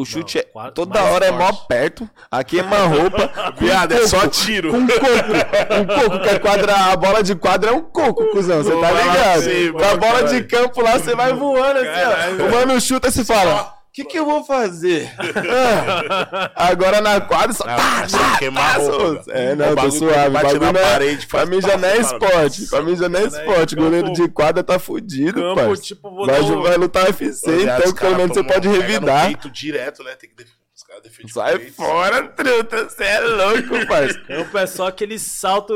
O chute é quadra- toda mais hora é mó forte. perto. A queima-roupa. com Viado, é só tiro. Com coco. Um coco, que a, quadra, a bola de quadra é um coco, cuzão. Você tá ligado? Com a bola de campo lá, você vai voando assim, ó. O mano chuta e se fala. O que, que eu vou fazer? Ah, agora na quadra só. Ah, Tá, tá, queima tá, roupa. É, O não, tô suave. bate na não é- parede, Pra mim já não é esporte. Pra mim já não é esporte. campo- Goleiro de quadra tá fudido, parça. tipo, Vai, vai lutar UFC, então pelo menos você pode revidar. peito direto, né? Tem que def... Os caras defendem com o Sai peito. fora, truta. Você é louco, parça. Campo é só aquele salto.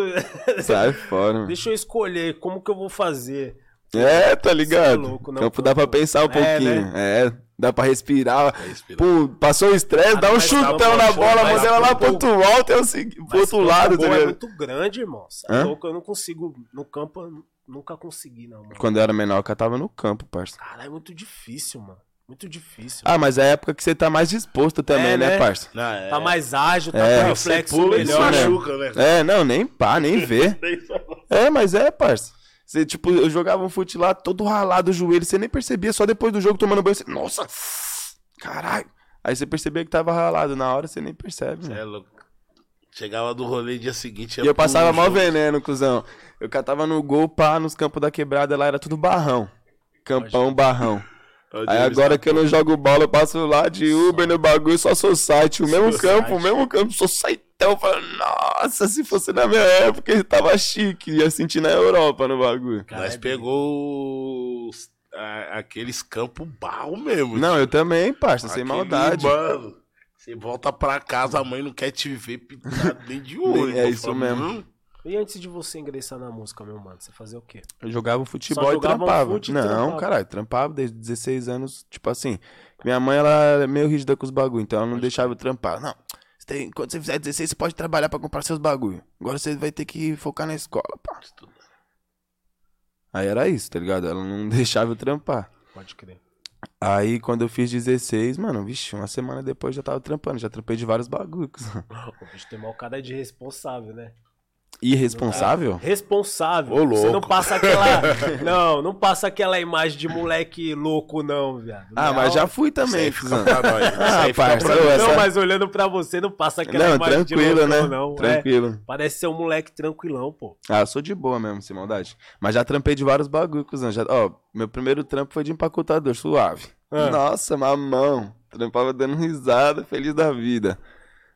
Sai fora, mano. Deixa eu escolher como que eu vou fazer. É, tá ligado? Cê é louco, não, Campo dá pra pensar um É, pouquinho. É, dá pra respirar. respirar. Pô, passou o estresse, dá um mas chutão na bola, mas ela lá campo- pro outro alto e pro outro campo lado, tá é ligado? muito grande, irmão. É Hã? louco, eu não consigo. No campo, eu nunca consegui, não, mano. Quando eu era menor, eu tava no campo, parça. Caralho, é muito difícil, mano. Muito difícil. Ah, mas é a época que você tá mais disposto também, É, né, né? parça? Não, é... Tá mais ágil, tá É. com reflexo pula melhor. né? machuca, né? É, não, nem pá, nem vê. É, mas é, parça. Você, tipo, eu jogava um fute lá, todo ralado o joelho, você nem percebia, só depois do jogo tomando banho, você, nossa, caralho. Aí você percebia que tava ralado, na hora você nem percebe, Cê né? é louco. Chegava do rolê dia seguinte. E eu passava jogo. veneno, cuzão. Eu catava no gol, pá, nos campos da quebrada, lá era tudo barrão. Campão, barrão. Aí agora que eu não jogo bola, eu passo lá de Uber no bagulho, só sou site. O mesmo campo, o mesmo campo, sou saitão. Falando, nossa, se fosse na minha época, ele tava chique. Ia sentir na Europa no bagulho. Nós pegou os- a- aqueles campos barro mesmo. Não, eu também, parça, sem maldade. Mano, você volta pra casa, a mãe não quer te ver pintado nem de olho. É Eu isso falo, mesmo. "Hum, E antes de você ingressar na música, meu mano, você fazia o quê? Eu jogava futebol Só e jogava um trampava. fute não, trampava. caralho, trampava desde 16 anos. Tipo assim, minha mãe, ela é meio rígida com os bagulho, então ela não deixava eu trampar. Não, tem- quando você fizer 16, você pode trabalhar pra comprar seus bagulho. Agora você vai ter que focar na escola, pá. Aí era isso, tá ligado? Ela não deixava eu trampar. Pode crer. Aí quando eu fiz 16, mano, vixe, uma semana depois já tava trampando, já trampei de vários bagulhos. O bicho tem mal cara de responsável, né? Irresponsável? Responsável. Ô, Você não louco. passa aquela. não, não passa aquela imagem de moleque louco, não, viado. Ah, Não. mas já fui também. Isso Ah, pra essa- Não, mas olhando pra você, não passa aquela Não, imagem tranquilo, de loucão, né? não. É, Tranquilo. parece ser um moleque tranquilão, pô. Ah, eu sou de boa mesmo, sem maldade. Mas já trampei de vários bagulho, cuzão. Já, ó, meu primeiro trampo foi de empacotador, suave. Ah. Nossa, mamão. Trampava dando risada, feliz da vida.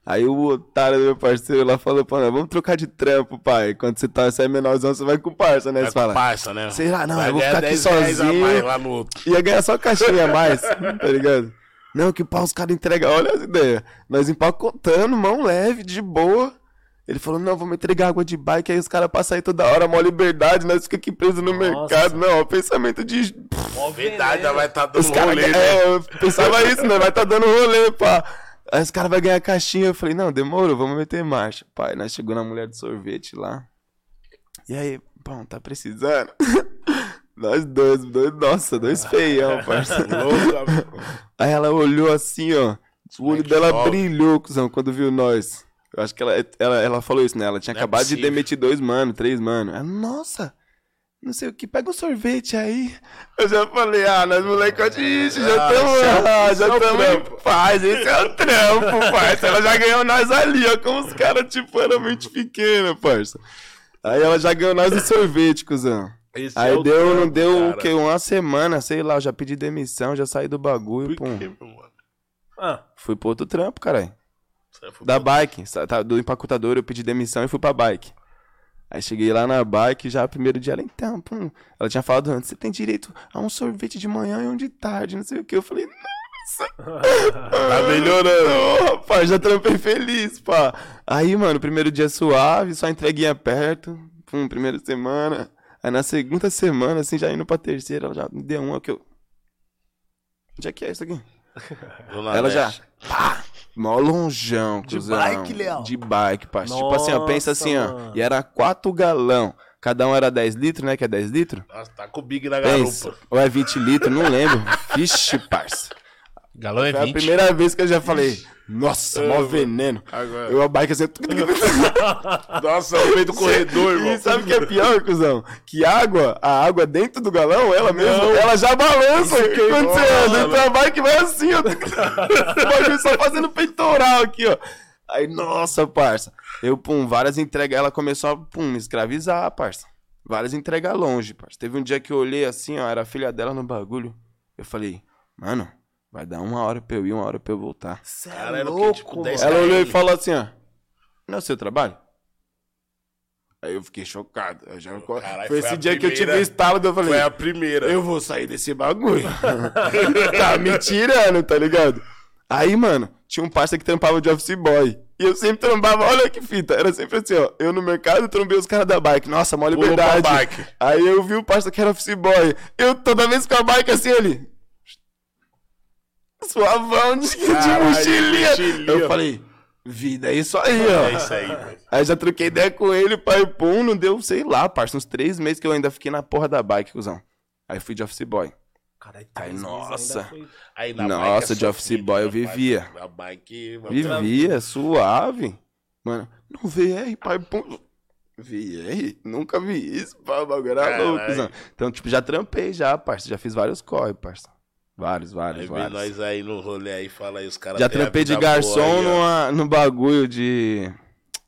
Aí o otário do meu parceiro lá falou pra nós, vamos trocar de trampo, pai. Quando você tá, você é menorzão, você vai com o parça, né? Vai Você com fala, parça, né? sei lá, não, Vai eu vou ficar aqui 10 reais a sozinho. mais lá no. Ia ganhar só caixinha a mais, tá ligado? Não, que pau os caras entregam, olha as ideias. Nós empacotando, mão leve, de boa. Ele falou, não, vamos entregar água de bike, aí os caras passam aí toda hora, mó liberdade, nós ficamos aqui presos no Nossa. mercado. Não, pensamento de... Verdade, já vai estar Os dando caras... rolê, né? É, eu pensava isso, né? Vai tá dando rolê, pá. Aí os caras vão ganhar caixinha. Eu falei, não, demorou, vamos meter marcha. Pai, nós chegou na mulher de sorvete lá. E aí, bom, tá precisando? nós dois, dois, nossa, dois feião, parceiro. Aí ela olhou assim, ó. O olho dela brilhou, cuzão, quando viu nós. Eu acho que ela, ela, ela falou isso, né? Ela tinha Não é acabado de possível. demitir dois mano, três mano. Ela, nossa, não sei o que, pega um sorvete aí. Eu já falei, ah, nós molecote, já Ah, estamos é o- lá, esse já é o estamos em paz, esse é o trampo, parça. Ela já ganhou nós ali, ó, como os caras, tipo, eram muito pequenos, parça. Aí ela já ganhou nós no sorvete, cuzão. Esse Aí é o deu, não trampo, deu o quê? Uma semana, sei lá, eu já pedi demissão, já saí do bagulho, Por pum. quê, meu mano? Ah, Fui pro outro trampo, caralho. Da bike. tá, Do empacotador eu pedi demissão e fui pra bike. Aí cheguei lá na bike, já primeiro dia ela, então, pum. Ela tinha falado antes, você tem direito a um sorvete de manhã e um de tarde, não sei o que. Eu falei, nossa. Tá melhorando. Ô, rapaz, já trampei feliz, pá. Aí, mano, primeiro dia suave, só entreguinha perto. Pum, primeira semana. Aí na segunda semana, assim, já indo pra terceira, ela já me deu uma que eu. Onde é que é isso aqui? Ela já. Pá! Mó longeão, De cuzão. bike, Leal? De bike, parceiro. Tipo assim, ó, pensa assim, ó. E era quatro galão. Cada um era 10 litros, né? Que é 10 litros? Nossa, tá com o Big na Pensa. garupa. Ou é 20 litros, não lembro. Vixe, parça. Galão é Foi a 20. primeira vez que eu já falei, nossa, mó veneno. Agora. Eu a bike assim. Nossa, no meio do corredor, irmão. E sabe o que é pior, cuzão? Que água, a água dentro do galão, ela mesmo, ela já balança quando você anda. Então a bike vai assim, ó. O bagulho só fazendo peitoral aqui, ó. Aí, nossa, parça. Eu, pum, várias entregas, ela começou a, pum, me escravizar, parça. Várias entregas longe, parça. Teve um dia que eu olhei assim, ó, era a filha dela no bagulho. Eu falei, mano, vai dar uma hora pra eu ir, uma hora pra eu voltar. Cê é era o quê? louco, Tipo, mano. 10 Ela olhou e falou assim, ó. Não é o seu trabalho? Aí eu fiquei chocado. Eu já... Caralho, foi foi esse a dia que eu tive primeira- o estalo eu falei, Foi a primeira. eu vou sair desse bagulho. tá me tirando, tá ligado? Aí, mano, tinha um parça que trampava de office boy. E eu sempre trampava, olha que fita. Era sempre assim, ó. Eu no mercado trombei os caras da bike. Nossa, mó liberdade. bike. Aí eu vi o parça que era office boy. Eu toda vez com a bike assim, ele. Suavão de, de Caralho, mochilinha. mochilinha. Eu falei, vida, é isso aí, ó. É isso aí, velho. Aí já troquei ideia com ele, pai, pum, não deu, sei lá, parça, uns três meses que eu ainda fiquei na porra da bike, cuzão. Aí fui de office boy. Caralho, meses nossa. foi- Aí na Nossa, bike é de office filho, boy eu na bike- vivia. Na bike. Vivia, suave. Mano, não VR, pai, pum. VR? Nunca vi isso, o bagulho era louco, cuzão. Então, tipo, já trampei já, parça, já fiz vários corre, parça. Vários, vários, Aí vários. nós aí no rolê aí, fala aí, os caras. Já trampei de boa garçom ó. numa, no bagulho de.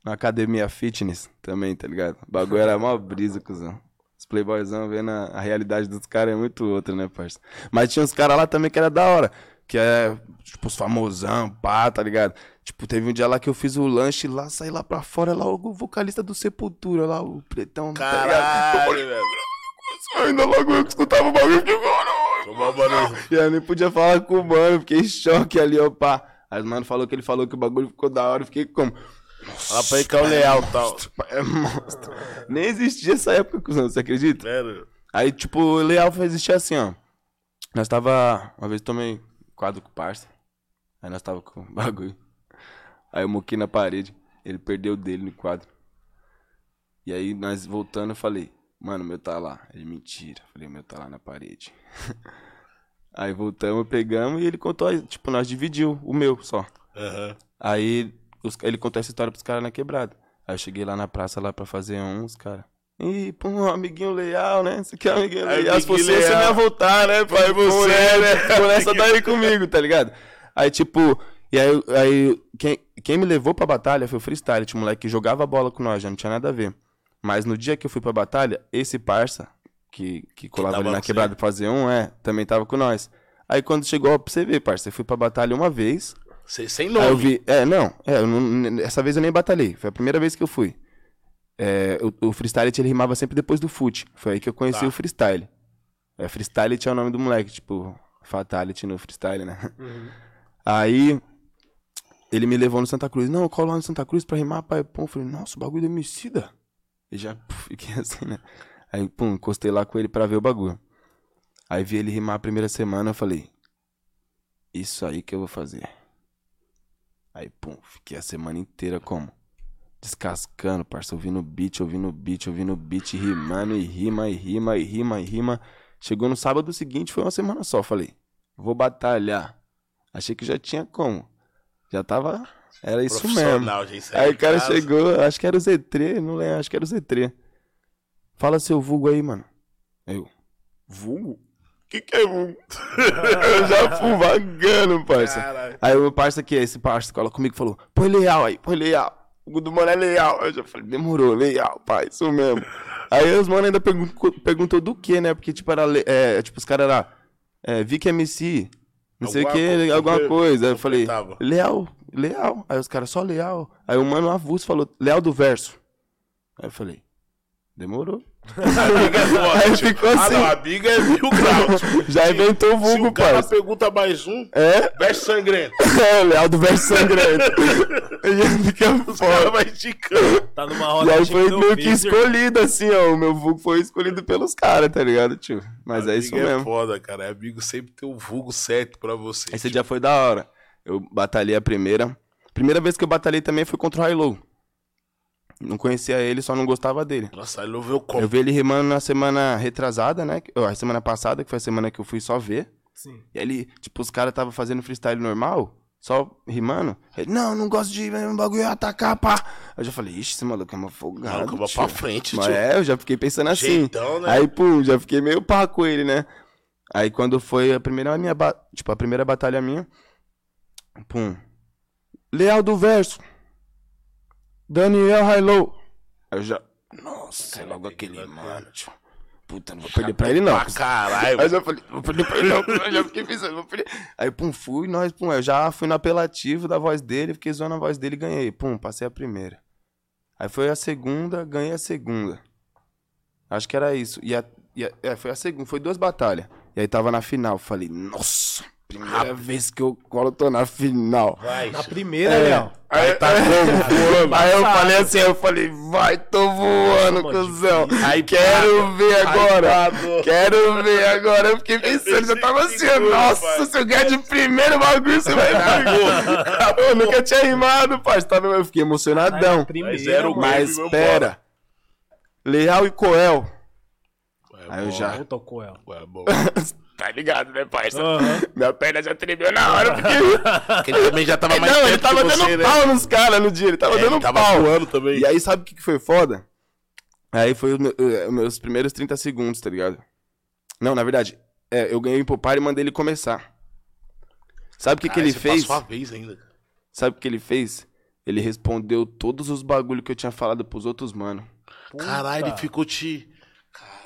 Na academia fitness também, tá ligado? O bagulho era mó brisa, cuzão. Os playboyzão vendo a, a realidade dos caras é muito outra, né, parça? Mas tinha uns caras lá também que era da hora. Que é, tipo, os famosão, pá, tá ligado? Tipo, teve um dia lá que eu fiz o lanche lá, saí lá pra fora, lá o vocalista do Sepultura, lá, o pretão, tá? Caralho, velho. Ainda logo eu que escutava o bagulho, Tomou mano. E eu nem podia falar com o mano, fiquei em choque ali, pá. Aí o mano falou que ele falou que o bagulho ficou da hora, eu fiquei como? Fala pra é o leal tal. É monstro. Nem existia essa época, cuzão, você acredita? Velho. Aí, tipo, o Leal foi existir assim, ó. Nós tava. Uma vez tomei quadro com o parça. Aí nós tava com o bagulho. Aí eu moquei na parede. Ele perdeu o dele no quadro. E aí nós voltando, eu falei, mano, o meu tá lá. Ele, mentira. Falei, o meu tá lá na parede. aí voltamos, pegamos e ele contou, tipo, nós dividiu o meu só. Aham. Aí os- ele contou essa história pros caras na quebrada. Aí eu cheguei lá na praça lá pra fazer uns, cara. Ih, pô, um amiguinho leal, né? Você quer um amiguinho leal? Se fosse você, você não ia voltar, né? Pai, você, né? Ficou nessa daí comigo, tá ligado? Aí, tipo, e aí, aí quem, quem me levou pra batalha foi o freestyle. Tinha um moleque que jogava bola com nós, já não tinha nada a ver. Mas no dia que eu fui pra batalha, esse parça, que, que colava tava ali na quebrada pra fazer um, é, também tava com nós. Aí quando chegou, pra você ver, parça, eu fui pra batalha uma vez, Sem, sem Aí eu nome. vi. É, não. É, não- essa vez eu nem batalhei. Foi a primeira vez que eu fui. É, o, o freestyle ele rimava sempre depois do foot. Foi aí que eu conheci Tá. o freestyle. É, freestyle tinha o nome do moleque, tipo, Fatality no freestyle, né? Aí ele me levou no Santa Cruz. Não, eu colo lá no Santa Cruz pra rimar, pai. Pum, eu falei, nossa, o bagulho é homicida. E já puf, fiquei assim, né? Aí, pum, encostei lá com ele pra ver o bagulho. Aí vi ele rimar a primeira semana, eu falei, isso aí que eu vou fazer. Aí, pum, fiquei a semana inteira como? Descascando, parça, ouvindo beat, ouvindo beat, ouvindo beat, rimando e rima, e rima, e rima, e rima. Chegou no sábado seguinte, foi uma semana só. Falei, vou batalhar. Achei que já tinha como. Já tava. Era isso mesmo. Gente. Aí de o cara casa. chegou, acho que era o Z3, não lembro, acho que era o Z3. Fala seu vulgo aí, mano. Eu, vulgo? O que que é vulgo? eu já fui vagando, parça. Caralho. Aí o meu parça é esse parça, cola comigo e falou, põe leal aí, põe leal. O Gudo Mano é leal. Eu já falei, demorou, leal, pai, isso mesmo. aí os mano ainda pergun perguntou do que, né? Porque, tipo, era, é, tipo, os caras lá, é, Vic MC, não sei o Alguma que, alguma coisa. Aí eu falei, leal, leal. Aí os caras, só leal. Aí o mano avulso falou, leal do verso. Aí eu falei, demorou. Amiga é foda, Aí tio. ficou Ah, assim. não, amiga é mil graus. tio. Já inventou o Se vulgo, o cara pergunta mais um, É, verso sangrento. é, leal do verso sangrento. Aí fica Os caras foda. vai esticando. Tá numa E roda aí de foi meio que escolhido, assim, ó. O meu vulgo foi escolhido pelos caras, tá ligado, tio? Mas é isso Amigo mesmo. É foda, cara. É amigo sempre tem o vulgo certo pra você. Esse dia foi da hora. Eu batalhei a primeira. Primeira vez que eu batalhei também foi contra o Hilo. Não conhecia ele, só não gostava dele. Nossa, ele não viu como. Eu vi ele rimando na semana retrasada, né? Ou a semana passada, que foi a semana que eu fui só ver. Sim. E ali, tipo, os caras tava fazendo freestyle normal, só rimando. Ele, não, não gosto de um bagulho atacar, pá. Eu já falei, ixi, esse maluco é uma folgado. Maluco, vai tio. pra frente, Mas tio. é, eu já fiquei pensando assim. Jeitão, né? Aí, pum, já fiquei meio pá com ele, né? Aí quando foi a primeira minha, ba- tipo, a primeira batalha minha, pum. Leal do verso. Daniel Hilo. Aí eu já, nossa, é logo aquele mano, tio. Puta, não vou perder pra ele não. Pra caralho. Aí eu falei, vou perder pra ele não. Eu já fiquei pensando, vou perder. Aí, pum, fui, nós, pum, eu já fui no apelativo da voz dele, fiquei zoando a voz dele e ganhei. Pum, passei a primeira. Aí foi a segunda, ganhei a segunda. Acho que era isso. E a, e a- é, foi a segunda, foi duas batalhas. E aí tava na final. Falei, nossa, primeira vez que eu colo tô na final. Vai. Na primeira, É. Léo. Aí, tá? Voando. aí eu falei assim, eu falei, vai, tô voando, Nossa, cuzão. Aí quero ver agora. Quero ver agora. Eu fiquei pensando, já tava assim, nossa, pai. se eu ganhar de primeiro bagulho, você vai ver. Eu nunca tinha rimado, parceiro. Tava- Eu fiquei emocionadão. Primeira, Mas era o mano. Mas Vamos espera. Leal e Coel. É Aí eu bom, já- Não tocou ela. É bom. Tá ligado, né, parça? Aham. Minha perna já tremeu na hora, porque. Porque ele também já tava mais Não, ele tava que dando você, né? pau nos caras no dia, ele tava É, dando ele tava pau. voando também. E aí, sabe o que, que foi foda? Aí foi os meu- eh, meus primeiros 30 segundos, tá ligado? Não, na verdade, é, eu ganhei em popar e mandei ele começar. Sabe o que, que Caralho, ele fez? Passou a vez ainda. Sabe o que ele fez? Ele respondeu todos os bagulho que eu tinha falado pros outros, mano. Caralho, ele ficou te.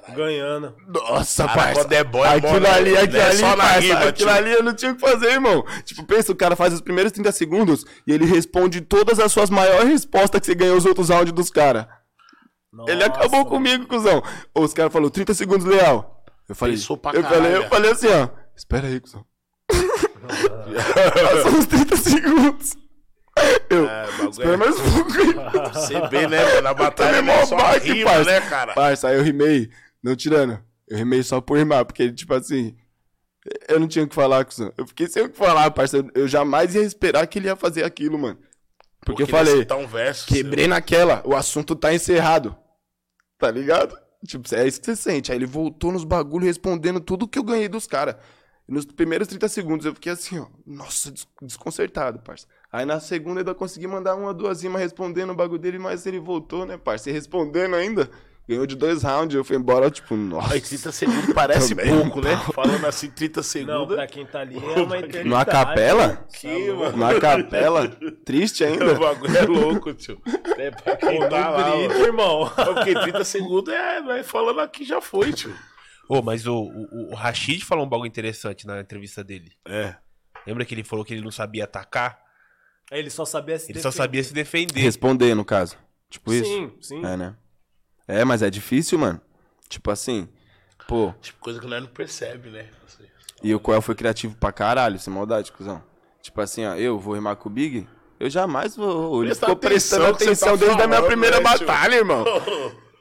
Ganhando. Nossa, parça. quando é bom, é aquilo bom, né? ali, aquilo é ali, só na parça, aquilo tio. ali eu não tinha o que fazer, irmão. Tipo, pensa, o cara faz os primeiros 30 segundos e ele responde todas as suas maiores respostas que você ganhou os outros áudios dos caras. Ele acabou mano. comigo, cuzão. Os caras falaram 30 segundos leal. Eu falei, Pensou pra eu falei, eu falei assim, ó. Espera aí, cuzão. Passou uns 30 segundos. Eu, É, bagulho espera é- mais um pouco aí. Você vê, né, mano? A batalha Tá não é só mó rima, parça. né, cara? Parça, aí eu rimei, não tirando. Eu rimei só por rimar, porque, tipo assim, eu não tinha o que falar, cuzão. Eu fiquei sem o que falar, parça. Eu, eu jamais ia esperar que ele ia fazer aquilo, mano. Porque eu queria falei, um verso. quebrei naquela, o assunto tá encerrado. Tá ligado? Tipo, é isso que você sente. Aí ele voltou nos bagulhos respondendo tudo que eu ganhei dos caras. Nos primeiros 30 segundos eu fiquei assim, ó. Nossa, des- desconcertado, parça. Aí na segunda eu ainda consegui mandar uma, duas rimas respondendo o bagulho dele, mas ele voltou, né, parça? E respondendo ainda. Ganhou de dois rounds, eu fui embora, tipo, nossa. Aí 30 segundos parece Também. pouco, né? Falando assim, 30 Não, segundos. pra quem tá ali é uma eternidade. Numa capela? Que, mano. Na capela? Triste ainda? O bagulho é louco, tio. É pra quem Pô, tá lá, grito, mano. irmão. Porque 30 segundos é, vai falando aqui já foi, tio. Ô, mas o, o, o Rashid falou um bagulho interessante na entrevista dele. É. Lembra que ele falou que ele não sabia atacar? Ele só sabia se Ele só defender. sabia se defender. Responder, no caso. Tipo isso? Sim, sim. É, né? É, mas é difícil, mano. Tipo assim, pô. Tipo, coisa que nós não percebe, né? Assim, E o Coel foi criativo pra caralho, sem maldade, cuzão. Tipo assim, ó, eu vou rimar com o Big, eu jamais vou. Ele ficou prestando atenção tá desde a minha primeira né, batalha, irmão.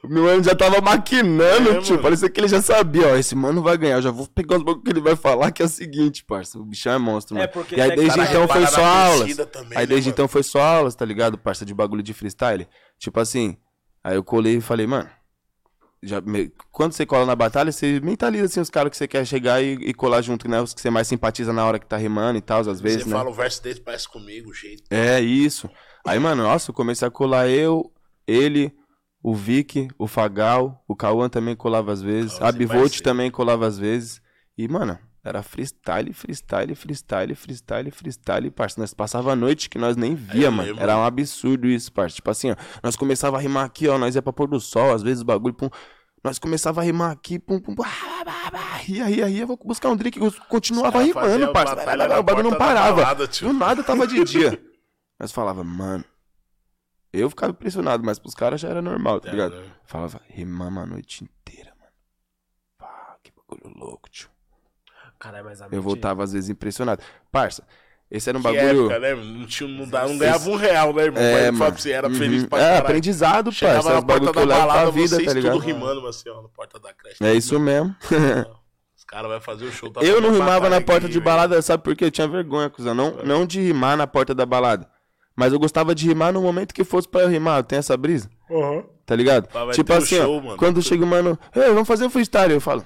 O meu mano já tava maquinando, É, tio. mano. Parecia que ele já sabia, ó. Esse mano vai ganhar. Eu já vou pegar os bagulho que ele vai falar, que é o seguinte, parça. O bichão é monstro, É, mano. porque e aí desde cara então foi só aulas. também, aí né, desde mano? então foi só aulas, tá ligado, parça, de bagulho de freestyle. Tipo assim, aí eu colei e falei, mano. Já, me- quando você cola na batalha, você mentaliza assim os caras que você quer chegar e, e colar junto, né? Os que você mais simpatiza na hora que tá rimando e tal, às vezes, Você né? fala o verso dele, parece comigo, o jeito. É, isso. Aí, mano, nossa, eu comecei a colar eu, ele, o Vic, o Fagal, o Cauã também colava às vezes, Cauã, a Bivolt também colava às vezes. E, mano, era freestyle, freestyle, freestyle, freestyle, freestyle, parça. Nós passava a noite que nós nem via, eu mano. Era um absurdo isso, parça. Tipo assim, ó, nós começava a rimar aqui, ó, nós ia pra pôr do sol, às vezes o bagulho, pum. Nós começava a rimar aqui, pum, pum, pum, ria, ria, ria, vou buscar um drink, eu continuava rimando, parça. O bagulho não parava. balada. Do nada tava de dia. Mas falava, mano. Eu ficava impressionado, mas pros caras já era normal, tá É, ligado? né? Falava, rimamos a noite inteira, mano. Pá, que bagulho louco, tio. Caralho, mas a Eu voltava às vezes impressionado. Parça, esse era um Que bagulho. época, né? Não, tinha, não, dá, não ganhava um real, né, irmão? É, Mas você, era Uhum. feliz pra É, caralho. aprendizado, Chegava parça. É na porta que eu da levo pra balada, vida, vocês tá ligado? tudo rimando, assim, ó, na porta da creche. É isso mesmo. Os caras vão fazer o show. tá Eu não rimava na porta aqui, de velho. balada, sabe por quê? Eu tinha vergonha, cuzão. Não, não de rimar na porta da balada. Mas eu gostava de rimar no momento que fosse pra eu rimar. Eu tenho essa brisa. Tá ligado? Tipo assim, ó, show, mano. quando chega o mano, Ei, vamos fazer o freestyle, eu falo.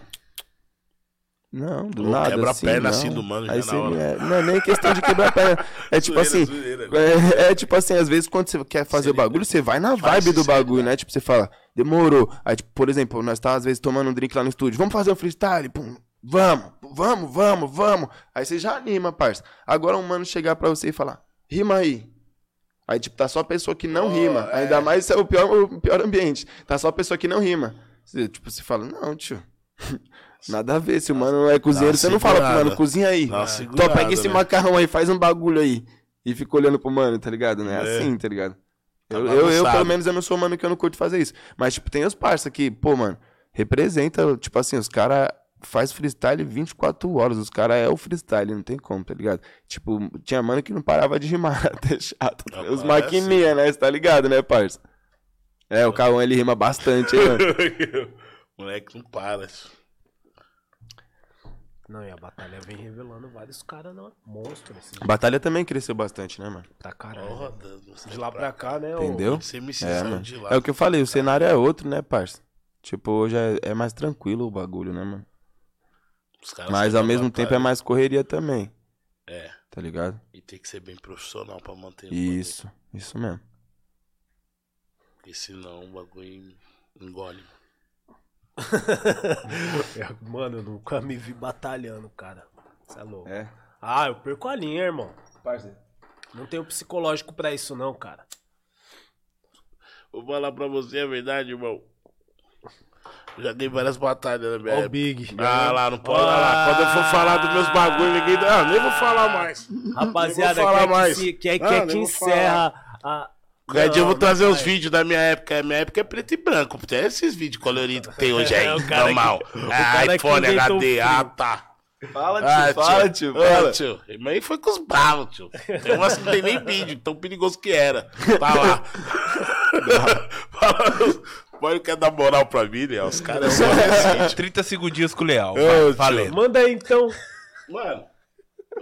Não, do Ou nada. quebra a assim, perna não. assim do mano, Aí já na hora. é, não é nem questão de quebrar a perna. É tipo Zoeira, assim. zoeira. É, é tipo assim, às vezes quando você quer fazer o bagulho, você vai na vibe do bagulho, né? Tipo, você fala, demorou. Aí, tipo, por exemplo, nós tá às vezes tomando um drink lá no estúdio. Vamos fazer um freestyle? Pum. Vamos, vamos, vamos, vamos. Aí você já anima, parça. Agora um mano chegar pra você e falar, rima aí. Aí, tipo, tá só a pessoa que não Oh, rima. é. Ainda mais é o pior, o pior ambiente. Tá só a pessoa que não rima. Você, tipo, você fala, não, tio. Nada a ver. Se o mano é cozinheiro, você não fala pro mano, cozinha aí. Então pega esse né? macarrão aí, faz um bagulho aí. E fica olhando pro mano, tá ligado? Não é, É. assim, tá ligado? Tá Eu, eu, pelo menos, eu não sou mano que eu não curto fazer isso. Mas, tipo, tem os parça que, pô, mano, representa, tipo assim, os caras faz freestyle 24 horas. Os caras é o freestyle, não tem como, tá ligado? Tipo, tinha mano que não parava de rimar, até chato. Ah, os maquininha, né? Você tá ligado, né, parça? É, o Cauã, ele rima bastante, hein, mano? Moleque, não para. Não, e a batalha vem revelando vários caras, não. Monstros, assim, A batalha também cresceu bastante, né, mano? pra caralho. Porra, Deus, De lá pra cá, né? Entendeu? Você me É, mano. de lá. É o que eu falei, o cenário é outro, né, parça? Tipo, hoje é, é mais tranquilo o bagulho, né, mano? Os caras Mas ao mesmo tempo é batalha. mais correria também, É, tá ligado? e tem que ser bem profissional pra manter o Isso, isso mesmo. Porque senão o bagulho engole. É, Mano, eu nunca me vi batalhando, cara. Você é louco. É. Ah, eu perco a linha, irmão. Parça. Não tenho psicológico pra isso, não, cara. Vou falar pra você a verdade, irmão. Já dei várias batalhas na minha Ó. Big. Ah lá, não pode ah, lá. Quando eu for falar dos meus bagulhos, ninguém. Ah, nem vou falar mais. Rapaziada, quer que, mais. se, quer, Ah, que vou encerra a. Qualquer dia eu vou trazer os vídeos da minha época. Minha época é preto e branco. Tem esses vídeos coloridos que tem hoje aí. É, normal. que- Ah, iPhone HD. Ah, tá. Fala, tio, Ah, fala, tio, Ah, fala. tio. Mas aí foi com os bravos, tio. Tem umas que não tem nem vídeo, tão perigoso que era. Tá lá. Fala, Pode quer dar moral pra mim, né? Os caras são assim, tio. 30 segundinhos com o Leal. Ô, valendo. Manda aí então. Mano,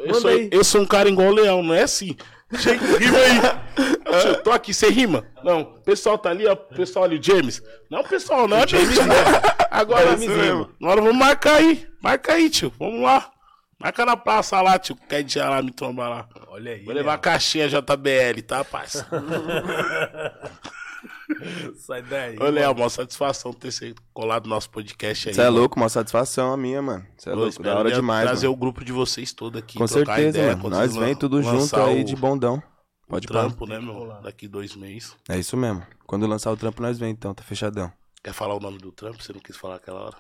eu Manda sou, aí. eu sou um cara igual o leão, não é assim. Chega, rima aí. Tio, tô aqui, você rima? Não, o pessoal tá ali, ó, o pessoal ali, o James. Não, pessoal, não é James, não. Agora, É mesmo. agora vamos marcar aí. Marca aí, tio. Vamos lá. Marca na praça lá, tio. Quer dia lá, me tromba lá. Olha aí. Vou levar a caixinha JBL, tá, parça? Sai daí. Ô, Léo, uma satisfação ter você colado no nosso podcast aí. Você é mano. louco, uma satisfação a minha, mano. Você é Eu louco, da hora demais, Trazer mano. o grupo de vocês todo aqui. Com certeza, ideia, mano. Nós vem tudo junto aí o- de bondão. Pode o trampo, né, meu? Daqui dois meses. É isso mesmo. Quando lançar o trampo, nós vem então, tá fechadão. Quer falar o nome do trampo? Você não quis falar aquela hora?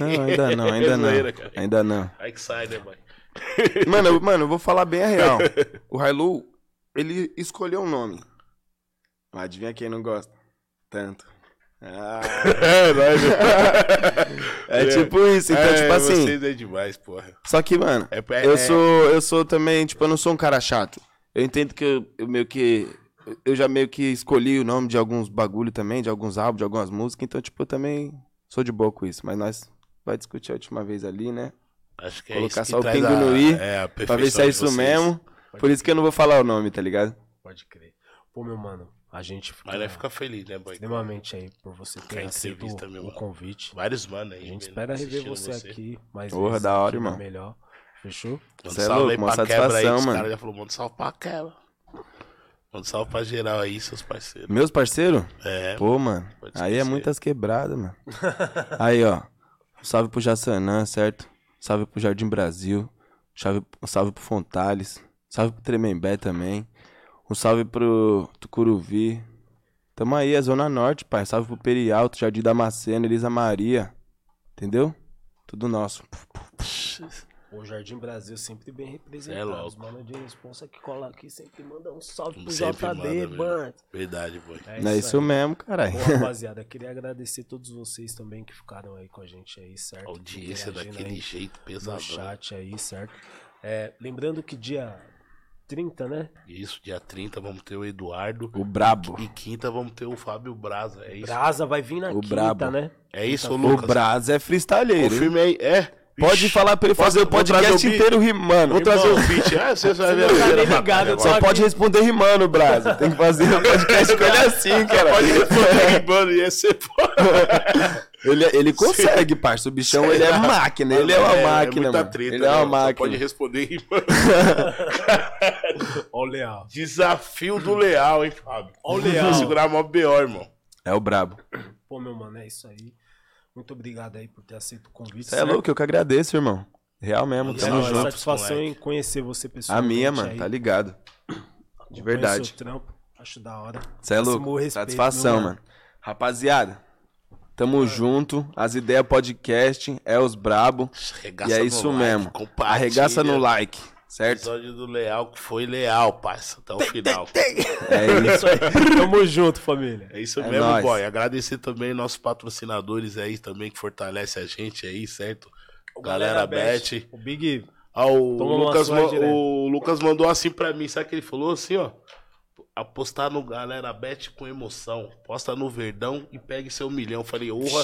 Não, ainda não, ainda não. Ainda não. Aí que sai, né, mãe? Mano, eu, mano, eu vou falar bem a real. O Hailu, ele escolheu um nome. Mas adivinha quem não gosta? Tanto. Ah, É, é tipo isso, então, tipo assim. Vocês é demais, porra. Só que, mano, É, é, eu é- sou, eu sou também, tipo, eu não sou um cara chato. Eu entendo que eu, eu meio que. Eu já meio que escolhi o nome de alguns bagulho também, de alguns álbuns, de algumas músicas, então, tipo, eu também sou de boa com isso. Mas nós vai discutir a última vez ali, né? Acho que é Colocar isso só o que traz pingo a- no i, é, Pra ver se é isso vocês. mesmo. Por isso que eu não vou falar o nome, tá ligado? Pode crer. Pô, meu mano, a gente fica Mas fica feliz, né, boy? extremamente aí por você ter Quer aceito o mano. convite. Vários mano aí. A gente espera rever assistindo você, aqui mais Porra, vezes, da hora, vai irmão. melhor. Fechou? Manda Cê é salve louco, uma pra quebra aí. satisfação, Os mano. caras já falaram, manda salve pra quebra. Manda salve pra geral aí, seus parceiros. Meus parceiros? É, Pô, mano. Aí é muitas quebradas, mano. aí, ó. Salve pro Jassanã, certo? Salve pro Jardim Brasil. Salve, um salve pro Fontales. Salve pro Tremembé também. Um salve pro Tucuruvi. Tamo aí, a Zona Norte, pai. Salve pro Perialto, Jardim da Macena, Elisa Maria. Entendeu? Tudo nosso. O Jardim Brasil sempre bem representado. É. Os mano de responsa que cola aqui sempre manda um salve pro Sempre mesmo. mano. verdade, boy. É isso aí. mesmo, caralho. Bom, rapaziada, queria agradecer todos vocês também que ficaram aí com a gente aí, certo? Audiência Interagindo daquele aí jeito no pesadão. chat aí, certo? É, lembrando que dia 30, né? Isso, dia 30 vamos ter o Eduardo. O brabo. E quinta vamos ter o Fábio Braza. É isso? Brasa vai vir na O quinta, brabo. né? É isso, O Lucas? Braz é freestyleiro. hein? Confirme aí. É. Pode falar pra ele fazer o podcast inteiro rimando. Vou trazer o beat. Ah, você vai ver. tá a só pode responder rimando, Brasa. Tem que fazer o podcast com ele assim, cara. Pode responder rimando, ser foda. Ele, ele consegue, parça. O bichão, ele é máquina. Ele é uma máquina, muita mano. treta, ele é né? uma máquina. pode responder rimando. Ó o Leal. Desafio do Leal, hein, Fábio? Ó o Leal. Vou segurar mó B.O., irmão. É o brabo. Pô, meu mano, é isso aí. Muito obrigado aí por ter aceito o convite. Você é louco, eu que agradeço, irmão. Real mesmo, É É tamo nóis, junto. satisfação moleque. em conhecer você pessoalmente. A minha, mano, aí. tá ligado? De verdade. seu trampo. Acho da hora. Você é louco. respeito, Satisfação, meu mano. Rapaziada, tamo junto. As ideias podcast é os brabo. Arregaça E é isso like, mesmo. Arregaça no like, certo? Episódio do Leal que foi leal, parça, até o final. É isso. Tamo junto, família. É isso É mesmo, nóis. boy. Agradecer também nossos patrocinadores aí também que fortalece a gente aí, certo? Galera, Bet. O Big. Ah, o, Lucas, o Lucas mandou assim pra mim, sabe o que ele falou assim, ó? Apostar no Galera Bet com emoção. Posta no Verdão e pegue seu milhão. Falei, orra,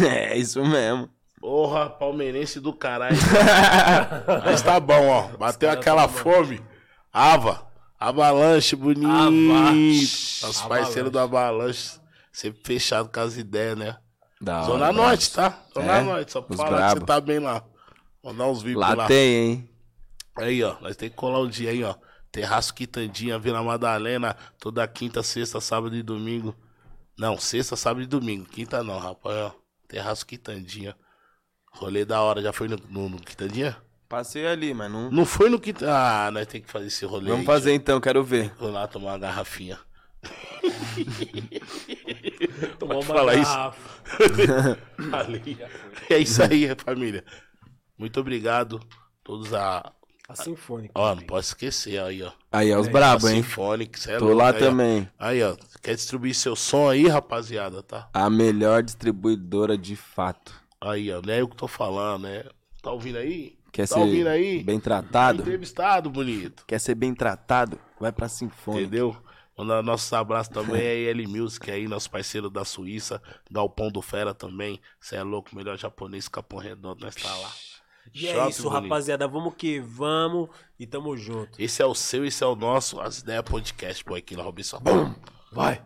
É isso mesmo. Orra, palmeirense do caralho. Mas tá bom, ó. Bateu aquela tão fome. Ava. Avalanche, bonito. Avalanche. Nosso parceiro do Avalanche. Sempre fechado com as ideias, né? Da hora, Zona brabo. Norte, tá? Zona É, Norte. Só pra os falar que brabo. você tá bem lá. Mandar uns vídeos Lá lá. tem, hein? Aí, ó, nós tem que colar um dia aí, ó. Terraço Quitandinha, Vila Madalena, toda quinta, sexta, sábado e domingo. Não, sexta, sábado e domingo. Quinta não, rapaz, ó. Terraço Quitandinha. Rolê da hora, já foi no, no, no Quitandinha? Passei ali, mas não. Não foi no Quitandinha. Ah, nós tem que fazer esse rolê Vamos aí, fazer então, quero ver. Vou lá tomar uma garrafinha. Tomou Pode uma falar isso? garrafa. Ali. É isso aí, família. Muito obrigado. Todos a. A Sinfônica. Ó, não pode esquecer aí, ó. Aí, é os brabo, A hein? Sinfônica, cê é Tô louco, lá aí, ó. também. Aí, ó. Quer distribuir seu som aí, rapaziada, tá? A melhor distribuidora de fato. Aí, ó. Não é eu que tô falando, né? Tá ouvindo aí? Quer tá ser ouvindo aí? bem tratado? Entrevistado, bonito. Quer ser bem tratado? Vai pra Sinfônica. Entendeu? Mandar nossos abraços também é L Music aí, nosso parceiro da Suíça. Galpão do Fera também. Cê é louco, melhor japonês, Capão Redondo, nós tá lá. E é Shopping isso, bonito. rapaziada. Vamos que vamos e tamo junto. Esse é o seu, esse é o nosso. As ideias podcast, pô, aqui na Robinson. Vai.